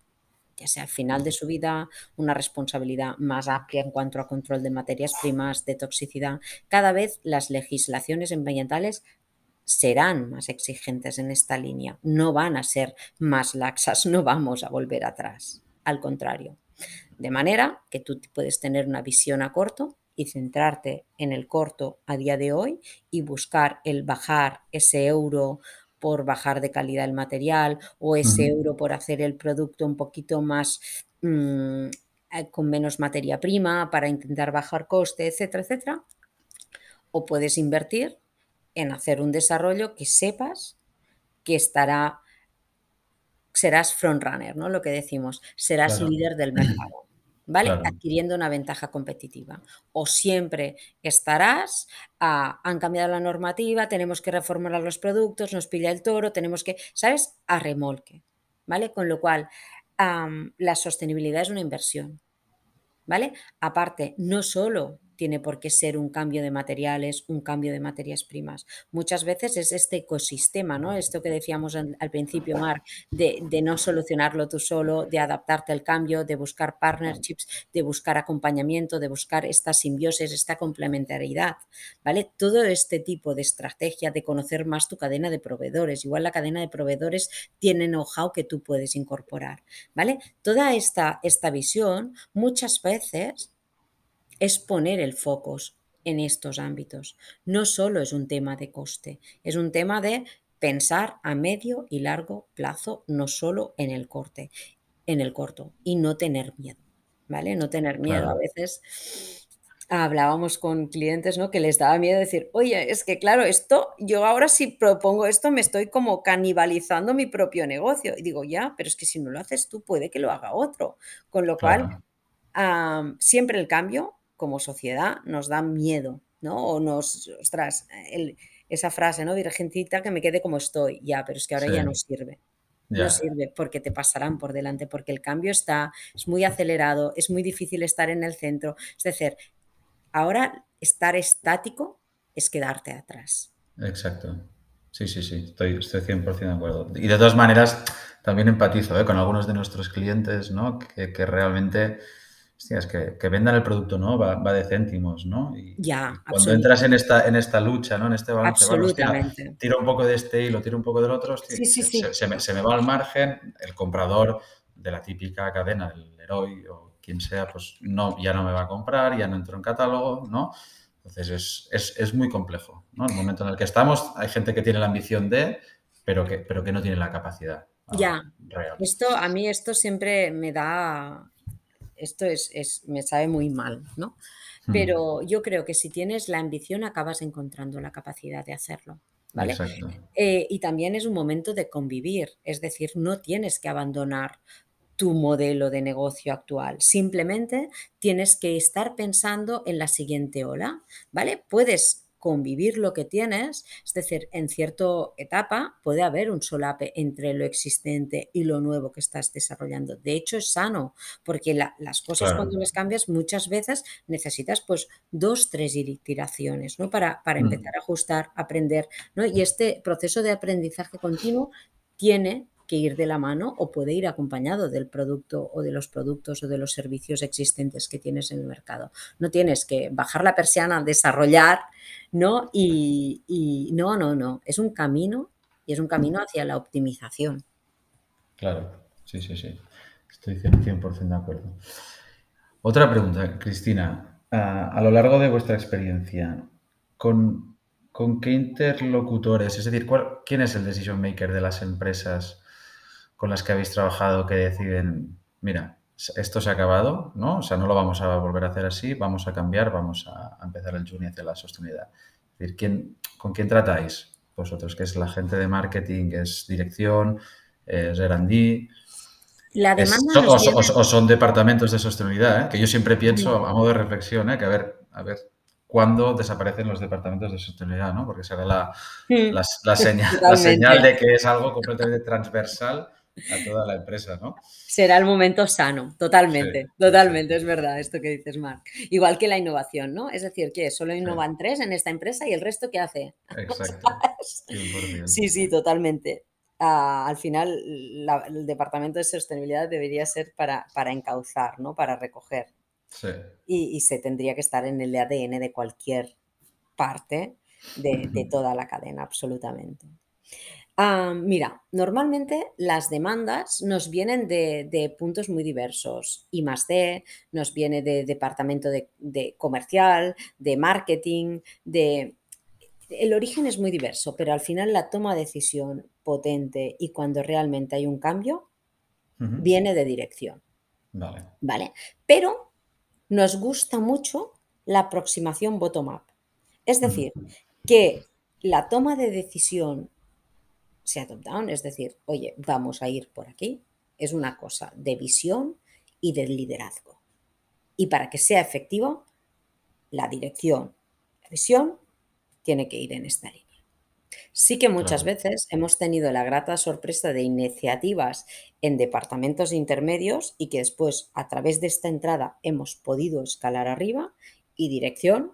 ya sea al final de su vida, una responsabilidad más amplia en cuanto a control de materias primas, de toxicidad. Cada vez las legislaciones ambientales serán más exigentes en esta línea, no van a ser más laxas, no vamos a volver atrás, al contrario. De manera que tú puedes tener una visión a corto y centrarte en el corto a día de hoy y buscar el bajar ese euro por bajar de calidad el material o ese euro por hacer el producto un poquito más mm, eh, con menos materia prima para intentar bajar coste, etcétera, etcétera. O puedes invertir en hacer un desarrollo que sepas que estará, serás frontrunner, ¿no? Lo que decimos, serás líder del mercado. ¿Vale? Adquiriendo una ventaja competitiva. O siempre estarás, ah, han cambiado la normativa, tenemos que reformar los productos, nos pilla el toro, tenemos que, ¿sabes? A remolque, ¿vale? Con lo cual, la sostenibilidad es una inversión, ¿vale? Aparte, no solo tiene por qué ser un cambio de materiales, un cambio de materias primas. Muchas veces es este ecosistema, ¿no? Esto que decíamos al, principio, Mar, de, no solucionarlo tú solo, de adaptarte al cambio, de buscar partnerships, de buscar acompañamiento, de buscar esta simbiosis, esta complementariedad, ¿vale? Todo este tipo de estrategia de conocer más tu cadena de proveedores. Igual la cadena de proveedores tiene know-how que tú puedes incorporar, ¿vale? Toda esta, esta visión muchas veces es poner el foco en estos ámbitos. No solo es un tema de coste, es un tema de pensar a medio y largo plazo, no solo en el corte, en el corto, y no tener miedo, ¿vale? No tener miedo. A veces hablábamos con clientes, ¿no? Que les daba miedo decir, oye, es que claro, esto, yo ahora si propongo esto me estoy como canibalizando mi propio negocio. Y digo, ya, pero es que si no lo haces tú, puede que lo haga otro. Con lo cual, siempre el cambio como sociedad nos da miedo, ¿no? O nos, ostras, esa frase, ¿no? Virgencita, que me quede como estoy, ya, pero es que ahora ya no sirve. No sirve porque te pasarán por delante, porque el cambio está, es muy acelerado, es muy difícil estar en el centro. Es decir, ahora estar estático es quedarte atrás. Exacto. Sí, sí, sí, estoy, estoy 100% de acuerdo. Y de todas maneras, también empatizo ¿eh? con algunos de nuestros clientes, ¿no? Que, que realmente es que, vendan el producto no va, de céntimos, ¿no? Y, ya, cuando entras en esta, en esta lucha, ¿no? En este balance, absolutamente. tiro un poco de este hilo, tiro un poco del otro, Se, me, va al margen, el comprador de la típica cadena, el Heroi o quien sea, pues no, ya no me va a comprar, ya no entro en catálogo, ¿no? Entonces es, muy complejo, ¿no? El momento en el que estamos, hay gente que tiene la ambición de, pero que, pero que no tiene la capacidad. Ah, ya, esto a mí esto siempre me da esto es, me sabe muy mal, ¿no? Pero yo creo que si tienes la ambición acabas encontrando la capacidad de hacerlo. ¿Vale? Eh, y también es un momento de convivir, es decir, no tienes que abandonar tu modelo de negocio actual. Simplemente tienes que estar pensando en la siguiente ola, ¿vale? Puedes convivir lo que tienes, es decir, en cierta etapa puede haber un solape entre lo existente y lo nuevo que estás desarrollando. De hecho, es sano, porque las cosas cuando las cambias muchas veces necesitas pues dos, tres iteraciones, ¿no? Para, para mm. empezar a ajustar, aprender, ¿no? Y este proceso de aprendizaje continuo tiene que ir de la mano o puede ir acompañado del producto o de los productos o de los servicios existentes que tienes en el mercado. No tienes que bajar la persiana, desarrollar, ¿no? Y, no, no, no. Es un camino y es un camino hacia la optimización. Claro, sí, sí, sí. Estoy 100% de acuerdo. Otra pregunta, Cristina. A, lo largo de vuestra experiencia, ¿con, ¿con, qué interlocutores, es decir, quién es el decision maker de las empresas con las que habéis trabajado que deciden, mira, esto se ha acabado, ¿no? O sea, no lo vamos a volver a hacer así, vamos a cambiar, vamos a, empezar el journey hacia la sostenibilidad. Es decir, ¿quién, ¿con quién tratáis? vosotros? ¿Qué es la gente de marketing? ¿Es dirección? ¿Es R&D? La Es- demanda nos o, son- viene- o son departamentos de sostenibilidad, ¿eh? que yo siempre pienso, a modo de reflexión, ¿eh? que a ver, a ver cuándo desaparecen los departamentos de sostenibilidad, ¿no? porque será la, la, la señal, la señal de que es algo completamente transversal a toda la empresa. ¿no? Será el momento sano, totalmente, Sí, totalmente, es verdad esto que dices, Marc. Igual que la innovación, ¿no? Es decir, que solo innovan tres en esta empresa y el resto, ¿qué hace? Exacto. [LAUGHS] 100%. Sí, sí, totalmente. Ah, al final, la- el departamento de sostenibilidad debería ser para, para encauzar, ¿no? Para recoger. Sí. Y, y se tendría que estar en el ADN de cualquier parte de, de toda la cadena, absolutamente. Ah, mira, normalmente las demandas nos vienen de, de puntos muy diversos. I más D, nos viene de departamento de, de comercial, de marketing, de... El origen es muy diverso, pero al final la toma de decisión potente y cuando realmente hay un cambio, viene de dirección. Vale. ¿vale? Pero nos gusta mucho la aproximación bottom-up. Es decir, que la toma de decisión sea top-down, es decir, oye, vamos a ir por aquí, es una cosa de visión y de liderazgo. Y para que sea efectivo, la dirección, la visión, tiene que ir en esta línea. Sí que muchas Claro. veces hemos tenido la grata sorpresa de iniciativas en departamentos intermedios y que después, a través de esta entrada, hemos podido escalar arriba y dirección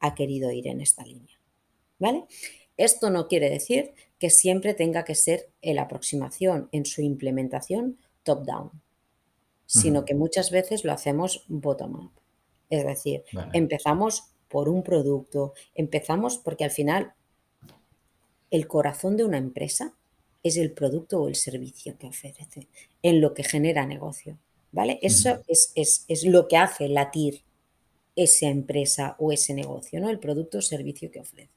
ha querido ir en esta línea. ¿Vale? Esto no quiere decir que siempre tenga que ser la aproximación en su implementación top-down, sino que muchas veces lo hacemos bottom-up. Es decir, Vale. empezamos por un producto, empezamos porque al final el corazón de una empresa es el producto o el servicio que ofrece, en lo que genera negocio. ¿Vale? Eso es, es- es lo que hace latir esa empresa o ese negocio, ¿no? El producto o servicio que ofrece.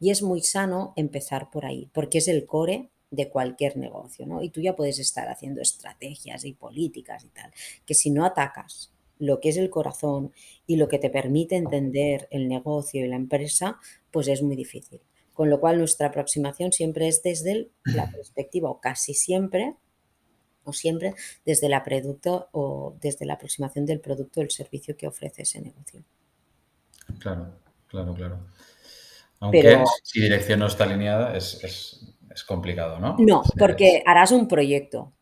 Y es muy sano empezar por ahí, porque es el core de cualquier negocio, ¿no? Y tú ya puedes estar haciendo estrategias y políticas y tal, que si no atacas lo que es el corazón y lo que te permite entender el negocio y la empresa, pues es muy difícil. Con lo cual nuestra aproximación siempre es desde el- la [CLEARS THROAT] perspectiva, o casi siempre, o siempre desde la producto o desde la aproximación del producto o el servicio que ofrece ese negocio. Claro, claro, claro. Aunque Pero- si dirección no está alineada es, es- es complicado, ¿no? No, porque harás un proyecto,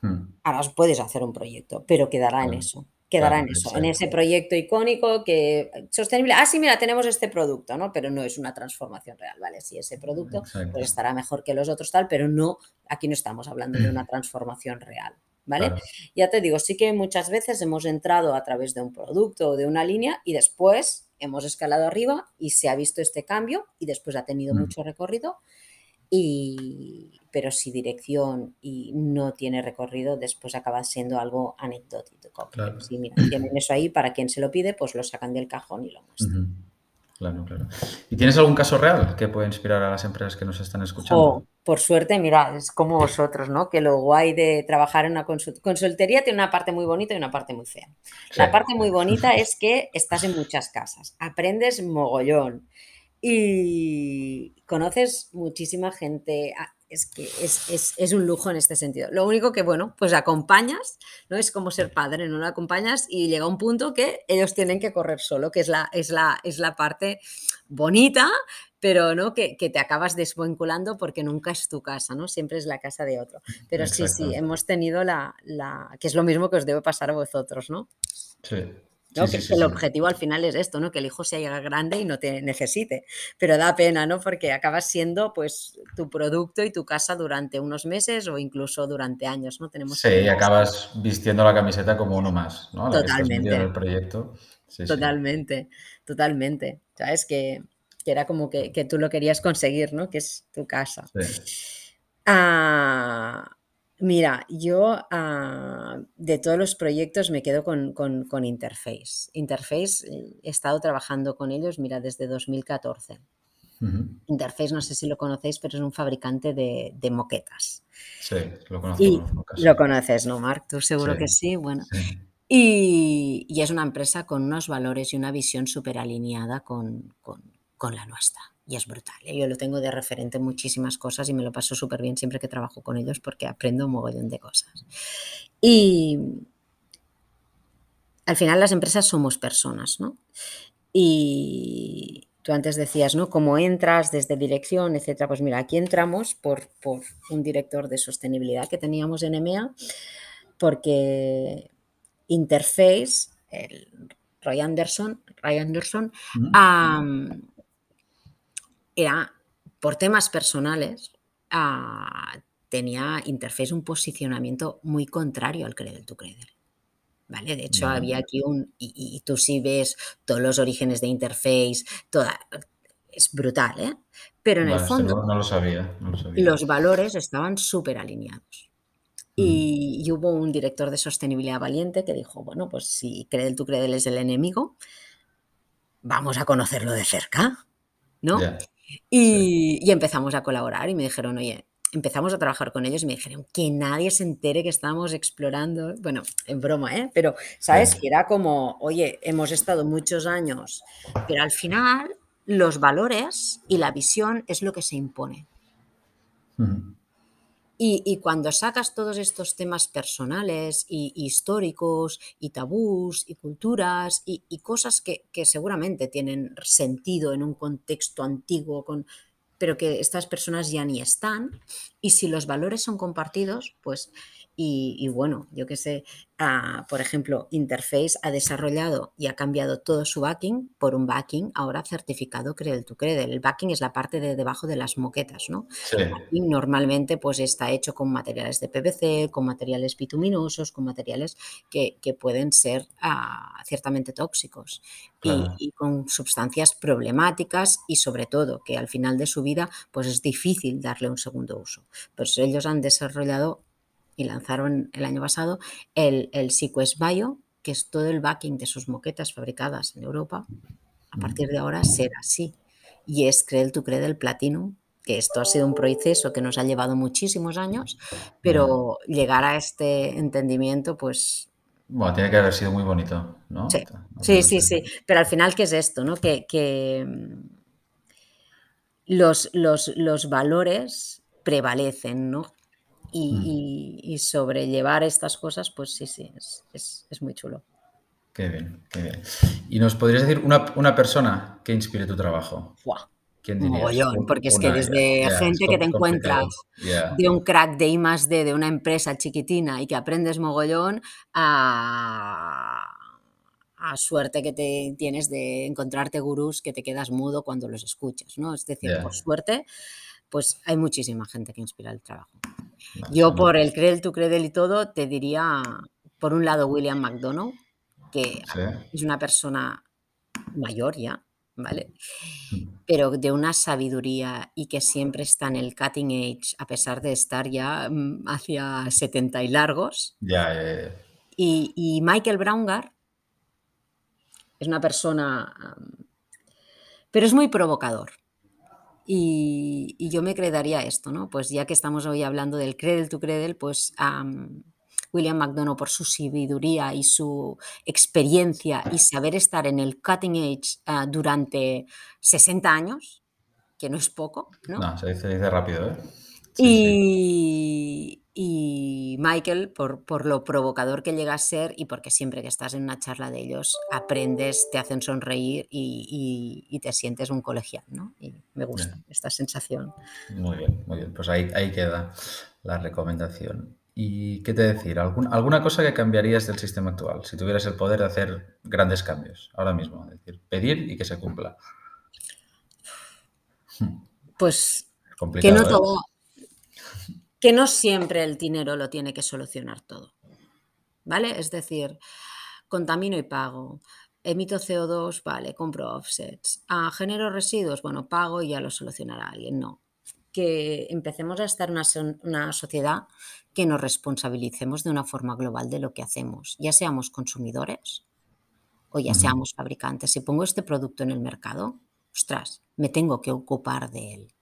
Hmm. harás, puedes hacer un proyecto, pero quedará en Claro, eso. Quedará claro, en eso, en ese proyecto icónico que sostenible. Ah, sí, mira, tenemos este producto, ¿no? Pero no es una transformación real, ¿vale? Sí, ese producto Exacto. pues estará mejor que los otros tal, pero no, aquí no estamos hablando de una [CLEARS THROAT] transformación real, ¿vale? Claro. Ya te digo, sí que muchas veces hemos entrado a través de un producto o de una línea y después hemos escalado arriba y se ha visto este cambio y después ha tenido Mm. mucho recorrido. Y, pero si dirección y no tiene recorrido, después acaba siendo algo anecdótico. Claro. Sí, mira, tienen eso ahí para quien se lo pide, pues lo sacan del cajón y lo muestran. Claro, claro. ¿Y tienes algún caso real que pueda inspirar a las empresas que nos están escuchando? Por suerte, mira, es como vosotros, ¿no? Que lo guay de trabajar en una consult- consultoría tiene una parte muy bonita y una parte muy fea. La parte muy bonita [LAUGHS] es que estás en muchas casas, aprendes mogollón y conoces muchísima gente. Es que es, es- es un lujo en este sentido. Lo único que, bueno, pues acompañas, ¿no? Es como ser padre, ¿no? Lo acompañas y llega un punto que ellos tienen que correr solo, que es la, es la, es la parte bonita, pero ¿no? Que, que te acabas desvinculando porque nunca es tu casa, ¿no? Siempre es la casa de otro. Pero sí, sí, hemos tenido la, la- que es lo mismo que os debe pasar a vosotros, ¿no? Sí. ¿No? Sí, que sí, que sí, el objetivo al final es esto, ¿no? Que el hijo se haga grande y no te necesite. Pero da pena, ¿no? Porque acabas siendo pues tu producto y tu casa durante unos meses o incluso durante años, ¿no? Tenemos Sí, y amigas- acabas vistiendo la camiseta como uno más, ¿no? La que estás Totalmente. en el proyecto. Totalmente, totalmente. ¿Sabes? Que, que era como que, que tú lo querías conseguir, ¿no? Que es tu casa. Sí. Ah, mira, yo ah, de todos los proyectos me quedo con, con- con Interface. Interface, eh, he estado trabajando con ellos, mira, desde 2014. Ujú. Interface, no sé si lo conocéis, pero es un fabricante de, de moquetas. Sí, lo conozco. Y lo conoces, ¿no, Marc? Tú seguro Sí. que sí. Bueno, Sí. y, y es una empresa con unos valores y una visión súper alineada con, con- con la nuestra. Y es brutal. ¿eh? Yo lo tengo de referente en muchísimas cosas y me lo paso súper bien siempre que trabajo con ellos porque aprendo un mogollón de cosas. Y al final las empresas somos personas, ¿no? Y tú antes decías, ¿no? Cómo entras desde dirección, etcétera. Pues mira, aquí entramos por, por un director de sostenibilidad que teníamos en EMEA, porque Interface, el Roy Anderson, Ray Anderson, era por temas personales, ah, tenía Interface un posicionamiento muy contrario al Credel to Credel. ¿Vale? De hecho, había aquí un. Y, tú sí ves todos los orígenes de Interface, toda, es brutal, ¿eh? Pero en el fondo. No, lo sabía, Los valores estaban súper alineados. Y, hubo un director de sostenibilidad valiente que dijo: Bueno, pues si Credel tu Credel es el enemigo, vamos a conocerlo de cerca, ¿no? Y, empezamos a colaborar y me dijeron, oye, empezamos a trabajar con ellos y me dijeron que nadie se entere que estamos explorando, bueno, en broma, ¿eh? Pero, ¿sabes? Que era como, oye, hemos estado muchos años, pero al final los valores y la visión es lo que se impone. Y, cuando sacas todos estos temas personales y, históricos y tabús y culturas y, cosas que, que, seguramente tienen sentido en un contexto antiguo, con, pero que estas personas ya ni están, y si los valores son compartidos, pues y, bueno, yo qué sé, ah, por ejemplo, Interface ha desarrollado y ha cambiado todo su backing por un backing ahora certificado Credel to Credel. El backing es la parte de debajo de las moquetas, ¿no? Sí. normalmente pues está hecho con materiales de PVC, con materiales bituminosos, con materiales que, pueden ser ah, ciertamente tóxicos y, y, con sustancias problemáticas y sobre todo que al final de su vida pues es difícil darle un segundo uso. Pues ellos han desarrollado y lanzaron el año pasado el, el Sequest Bio, que es todo el backing de sus moquetas fabricadas en Europa. A partir de ahora será así. Y es Credel to Credel Platinum, que esto ha sido un proceso que nos ha llevado muchísimos años, pero llegar a este entendimiento, pues... Bueno, tiene que haber sido muy bonito, ¿no? Sí, sí, sí, Pero al final, ¿qué es esto? ¿no? Que, que mm, los, los, los valores prevalecen, ¿no? Y, sobrellevar estas cosas, pues sí, sí, es, muy chulo. Qué bien, qué bien. ¿Y nos podrías decir una, persona que inspire tu trabajo? ¿Quién dirías? porque es que desde gente que te encuentras de un crack de I más D de una empresa chiquitina y que aprendes mogollón a, a suerte que te tienes de encontrarte gurús que te quedas mudo cuando los escuchas, ¿no? Es decir, por suerte, pues hay muchísima gente que inspira el trabajo. Yo por el Credel to Credel y todo te diría, por un lado, William McDonough, que es una persona mayor ya, ¿vale? Mm. Pero de una sabiduría y que siempre está en el cutting edge, a pesar de estar ya mm, hacia 70 y largos. Ya, Y, y, Michael Braungar es una persona, pero es muy provocador. Y, yo me creería esto, ¿no? Pues ya que estamos hoy hablando del Credel to Credel, pues William McDonough por su sabiduría y su experiencia y saber estar en el cutting edge ah, durante 60 años, que no es poco, ¿no? No, se dice, rápido, ¿eh? y, y Michael por, por, lo provocador que llega a ser y porque siempre que estás en una charla de ellos aprendes, te hacen sonreír y, y, te sientes un colegial, ¿no? Y me gusta esta sensación. Muy bien, muy bien. Pues ahí, ahí queda la recomendación. ¿Y qué te decir? ¿Alguna cosa que cambiarías del sistema actual? Si tuvieras el poder de hacer grandes cambios ahora mismo, es decir, pedir y que se cumpla. Pues que no ¿eh? Que no siempre el dinero lo tiene que solucionar todo. ¿Vale? Es decir, contamino y pago. Emito CO2, vale, compro offsets. Ah, genero residuos, bueno, pago y ya lo solucionará alguien. No. Que empecemos a estar en una, una sociedad que nos responsabilicemos de una forma global de lo que hacemos, ya seamos consumidores o ya seamos fabricantes. Si pongo este producto en el mercado, ostras, me tengo que ocupar de él.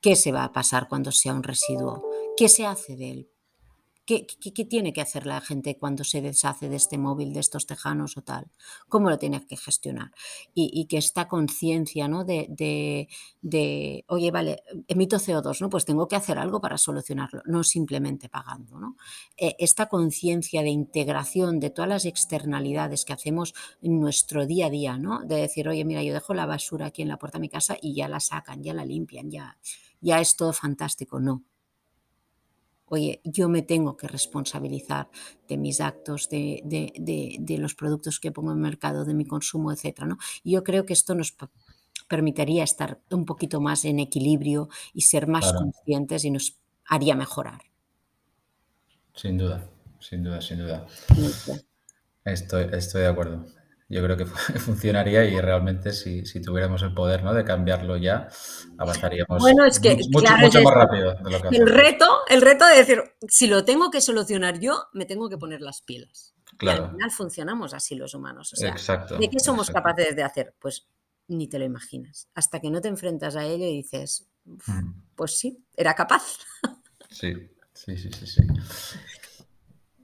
¿Qué se va a pasar cuando sea un residuo? ¿Qué se hace de él? ¿Qué, tiene que hacer la gente cuando se deshace de este móvil, de estos tejanos o tal? ¿Cómo lo tiene que gestionar? Y, que esta conciencia ¿no? de, de, oye, vale, emito CO2, ¿no? pues tengo que hacer algo para solucionarlo, no simplemente pagando. ¿no? Eh, esta conciencia de integración de todas las externalidades que hacemos en nuestro día a día, ¿no? de decir, oye, mira, yo dejo la basura aquí en la puerta de mi casa y ya la sacan, ya la limpian, ya, ya es todo fantástico. No, oye, yo me tengo que responsabilizar de mis actos, de, los productos que pongo en el mercado, de mi consumo, etc. ¿no? Y yo creo que esto nos permitiría estar un poquito más en equilibrio y ser más conscientes y nos haría mejorar. Sin duda, sin duda, sin duda. Estoy, estoy de acuerdo yo creo que [LAUGHS] funcionaría y realmente si, tuviéramos el poder ¿no? de cambiarlo ya, avanzaríamos bueno, es que, mucho, más rápido de lo que el reto, el reto de decir, si lo tengo que solucionar yo, me tengo que poner las pilas. Claro. al final funcionamos así los humanos. exacto. ¿De qué somos capaces de hacer? Pues ni te lo imaginas. Hasta que no te enfrentas a ello y dices, mm. pues sí, era capaz. Sí, sí, sí, sí. sí.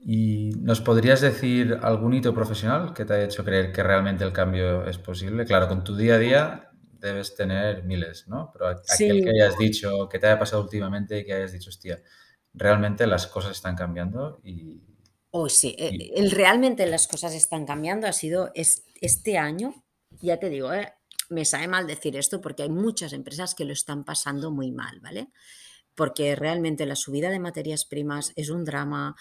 ¿Y nos podrías decir algún hito profesional que te haya hecho creer que realmente el cambio es posible? Claro, con tu día a día debes tener miles, ¿no? Pero aquel que hayas dicho, que te haya pasado últimamente y que hayas dicho, hostia, realmente las cosas están cambiando y... Oh, sí, eh, el, realmente las cosas están cambiando ha sido este año, ya te digo, eh, me sabe mal decir esto porque hay muchas empresas que lo están pasando muy mal, ¿vale? Porque realmente la subida de materias primas es un drama,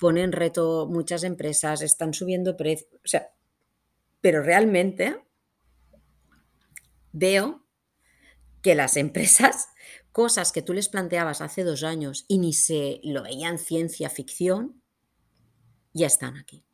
pone en reto muchas empresas, están subiendo precios, o sea, pero realmente veo que las empresas, [LAUGHS] cosas que tú les planteabas hace dos años y ni se lo veían ciencia ficción, ya están aquí.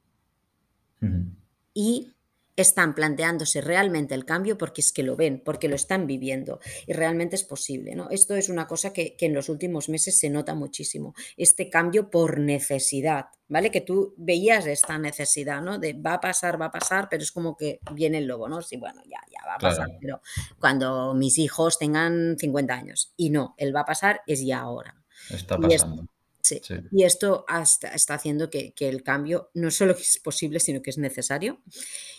Y están planteándose realmente el cambio porque es que lo ven, porque lo están viviendo y realmente es posible. ¿no? Esto es una cosa que, en los últimos meses se nota muchísimo, este cambio por necesidad, ¿vale? Que tú veías esta necesidad, ¿no? De va a pasar, va a pasar, pero es como que viene el lobo, ¿no? Sí, bueno, ya, ya va a pasar, pero cuando mis hijos tengan 50 años y no, el va a pasar es ya ahora. Está pasando. Sí. Y esto está haciendo que, el cambio no solo es posible, sino que es necesario.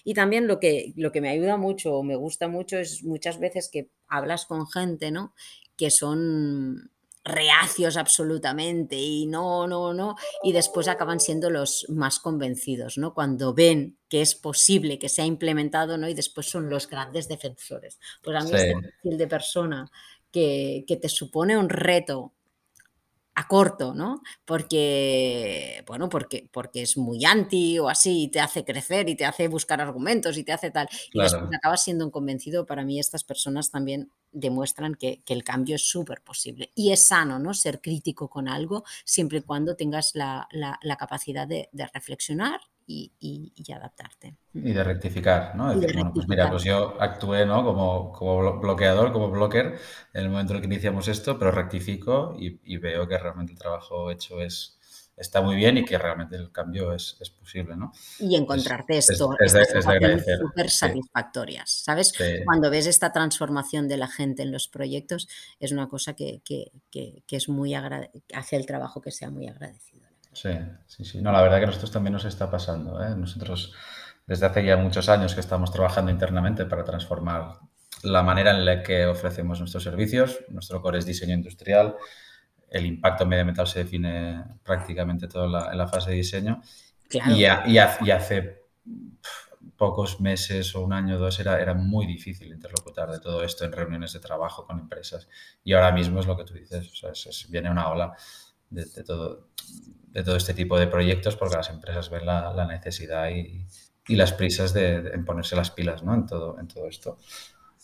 Y también lo que, lo que me ayuda mucho o me gusta mucho es muchas veces que hablas con gente, ¿no? Que son reacios absolutamente y no, no, no, y después acaban siendo los más convencidos, ¿no? Cuando ven que es posible que sea implementado, ¿no? Y después son los grandes defensores. Pues a mí este perfil de persona que, que te supone un reto a corto, ¿no? Porque, bueno, porque, porque es muy anti o así, y te hace crecer y te hace buscar argumentos y te hace tal. Y después acabas siendo un convencido. Para mí estas personas también demuestran que, el cambio es súper posible. Y es sano, ¿no? Ser crítico con algo siempre y cuando tengas la, capacidad de, reflexionar y, adaptarte. Y de rectificar, ¿no? Decir, bueno, pues mira, pues yo actué, ¿no? Como, como bloqueador, como blocker en el momento en el que iniciamos esto, pero rectifico y, veo que realmente el trabajo hecho es, está muy bien y que realmente el cambio es, posible, ¿no? Y encontrarte esto es, de, súper satisfactorias, ¿sabes? Cuando ves esta transformación de la gente en los proyectos, es una cosa que, que, que, que es muy hace el trabajo que sea muy agradecido. Sí, sí, sí. No, la verdad que a nosotros también nos está pasando. ¿eh? Nosotros desde hace ya muchos años que estamos trabajando internamente para transformar la manera en la que ofrecemos nuestros servicios. Nuestro core es diseño industrial. El impacto medioambiental se define prácticamente todo en la, fase de diseño. Y, y, hace pocos meses o un año o dos era, era muy difícil interlocutar de todo esto en reuniones de trabajo con empresas. Y ahora mismo es lo que tú dices, o sea, viene una ola de, todo, de todo este tipo de proyectos porque las empresas ven la, necesidad y, las prisas de, en ponerse las pilas ¿no? en, todo, en todo esto.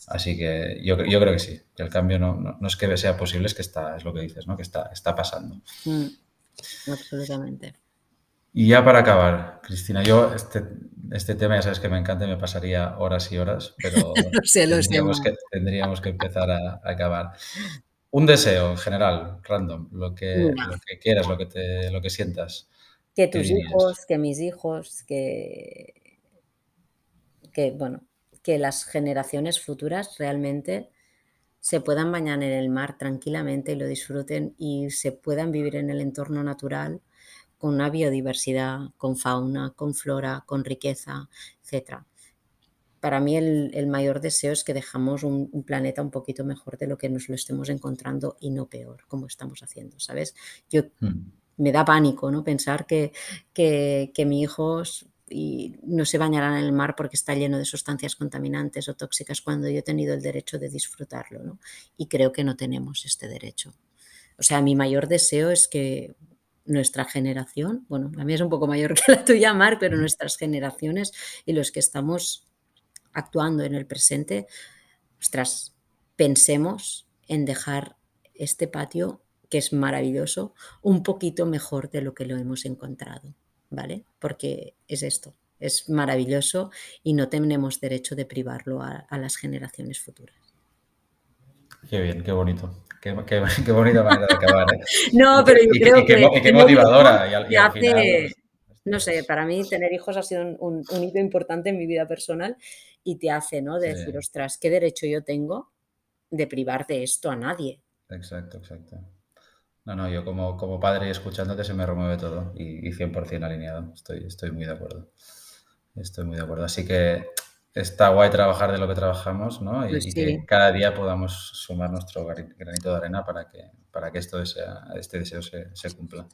Así que yo, yo creo que sí, que el cambio no, no, es que sea posible, es que está, es lo que dices, ¿no? que está, está pasando. Mm, absolutamente. Y ya para acabar, Cristina, yo este, este tema ya sabes que me encanta y me pasaría horas y horas, pero [LAUGHS] tendríamos, que, tendríamos, que, empezar a, a, acabar. Un deseo en general, random, lo que, que quieras, lo que, te, lo que sientas. Que tus hijos, que mis hijos, que, que, bueno, que las generaciones futuras realmente se puedan bañar en el mar tranquilamente y lo disfruten y se puedan vivir en el entorno natural con una biodiversidad, con fauna, con flora, con riqueza, etc. Para mí el, mayor deseo es que dejamos un, planeta un poquito mejor de lo que nos lo estemos encontrando y no peor, como estamos haciendo, ¿sabes? Yo hmm. me da pánico, ¿no? Pensar que, que, que mis hijos y no se bañarán en el mar porque está lleno de sustancias contaminantes o tóxicas cuando yo he tenido el derecho de disfrutarlo, ¿no? Y creo que no tenemos este derecho. O sea, mi mayor deseo es que nuestra generación, bueno, la mía es un poco mayor [LAUGHS] que la tuya, Mar, pero nuestras generaciones y los que estamos actuando en el presente, ostras, pensemos en dejar este patio, que es maravilloso, un poquito mejor de lo que lo hemos encontrado. ¿vale? Porque es esto, es maravilloso y no tenemos derecho de privarlo a, las generaciones futuras. Qué bien, qué bonito. Qué, [LAUGHS] bonita manera de acabar. ¿eh? [LAUGHS] no, pero yo creo que. qué motivadora. Y al, final, pues, no sé, para mí tener hijos ha sido un, hito importante en mi vida personal y te hace, ¿no? De decir, ostras, ¿qué derecho yo tengo de privar de esto a nadie? Exacto, exacto. No, no, yo como, como padre escuchándote se me remueve todo y, y 100% alineado. Estoy, estoy muy de acuerdo. Estoy muy de acuerdo. Así que está guay trabajar de lo que trabajamos, ¿no? Y, pues que cada día podamos sumar nuestro granito de arena para que, para que esto sea, este deseo se, se cumpla.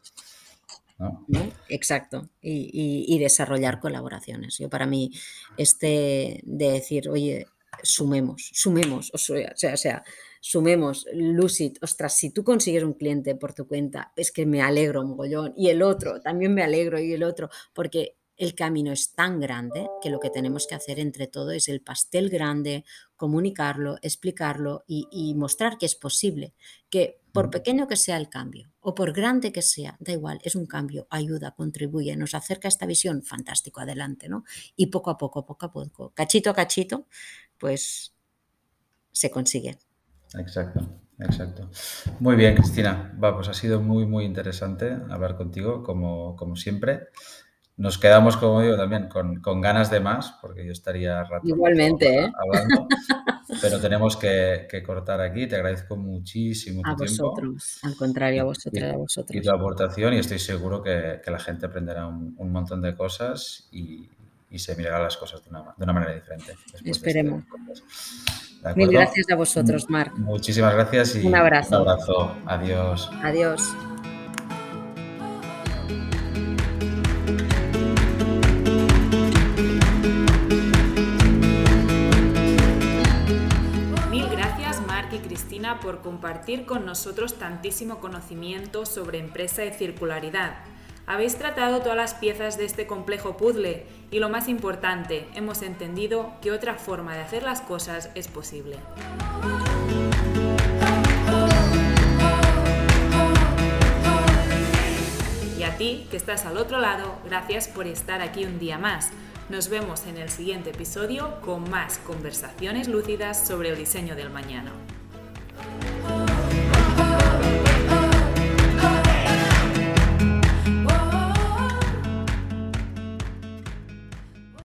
Exacto, y, desarrollar colaboraciones. Yo para mí, este de decir, oye, sumemos, sumemos, o sea, o sea, sumemos, Lucid, ostras, si tú consigues un cliente por tu cuenta, es que me alegro mogollón, y el otro, también me alegro, y el otro, porque el camino es tan grande que lo que tenemos que hacer entre todo es el pastel grande, comunicarlo, explicarlo y, mostrar que es posible, que por pequeño que sea el cambio o por grande que sea, da igual, es un cambio, ayuda, contribuye, nos acerca a esta visión, fantástico, adelante, ¿no? Y poco a poco, poco a poco, cachito a cachito, pues se consigue. Exacto, exacto. Muy bien, Cristina. Va, pues ha sido muy, muy interesante hablar contigo, como, como siempre. Nos quedamos, como digo, también con, con ganas de más, porque yo estaría rato Igualmente, ¿eh? [LAUGHS] Pero tenemos que, que, cortar aquí. Te agradezco muchísimo tu a vosotros, al contrario, a vosotros, y, a vosotros. Y tu aportación, y estoy seguro que, que la gente aprenderá un, un, montón de cosas y, y se mirará las cosas de una, de una manera diferente. Este Esperemos. Mil gracias a vosotros, Marc. Muchísimas gracias y un abrazo. Un abrazo. Adiós. Adiós. Por compartir con nosotros tantísimo conocimiento sobre empresa y circularidad. Habéis tratado todas las piezas de este complejo puzzle y lo más importante, hemos entendido que otra forma de hacer las cosas es posible. Y a ti, que estás al otro lado, gracias por estar aquí un día más. Nos vemos en el siguiente episodio con más conversaciones lúcidas sobre el diseño del mañana. Oh.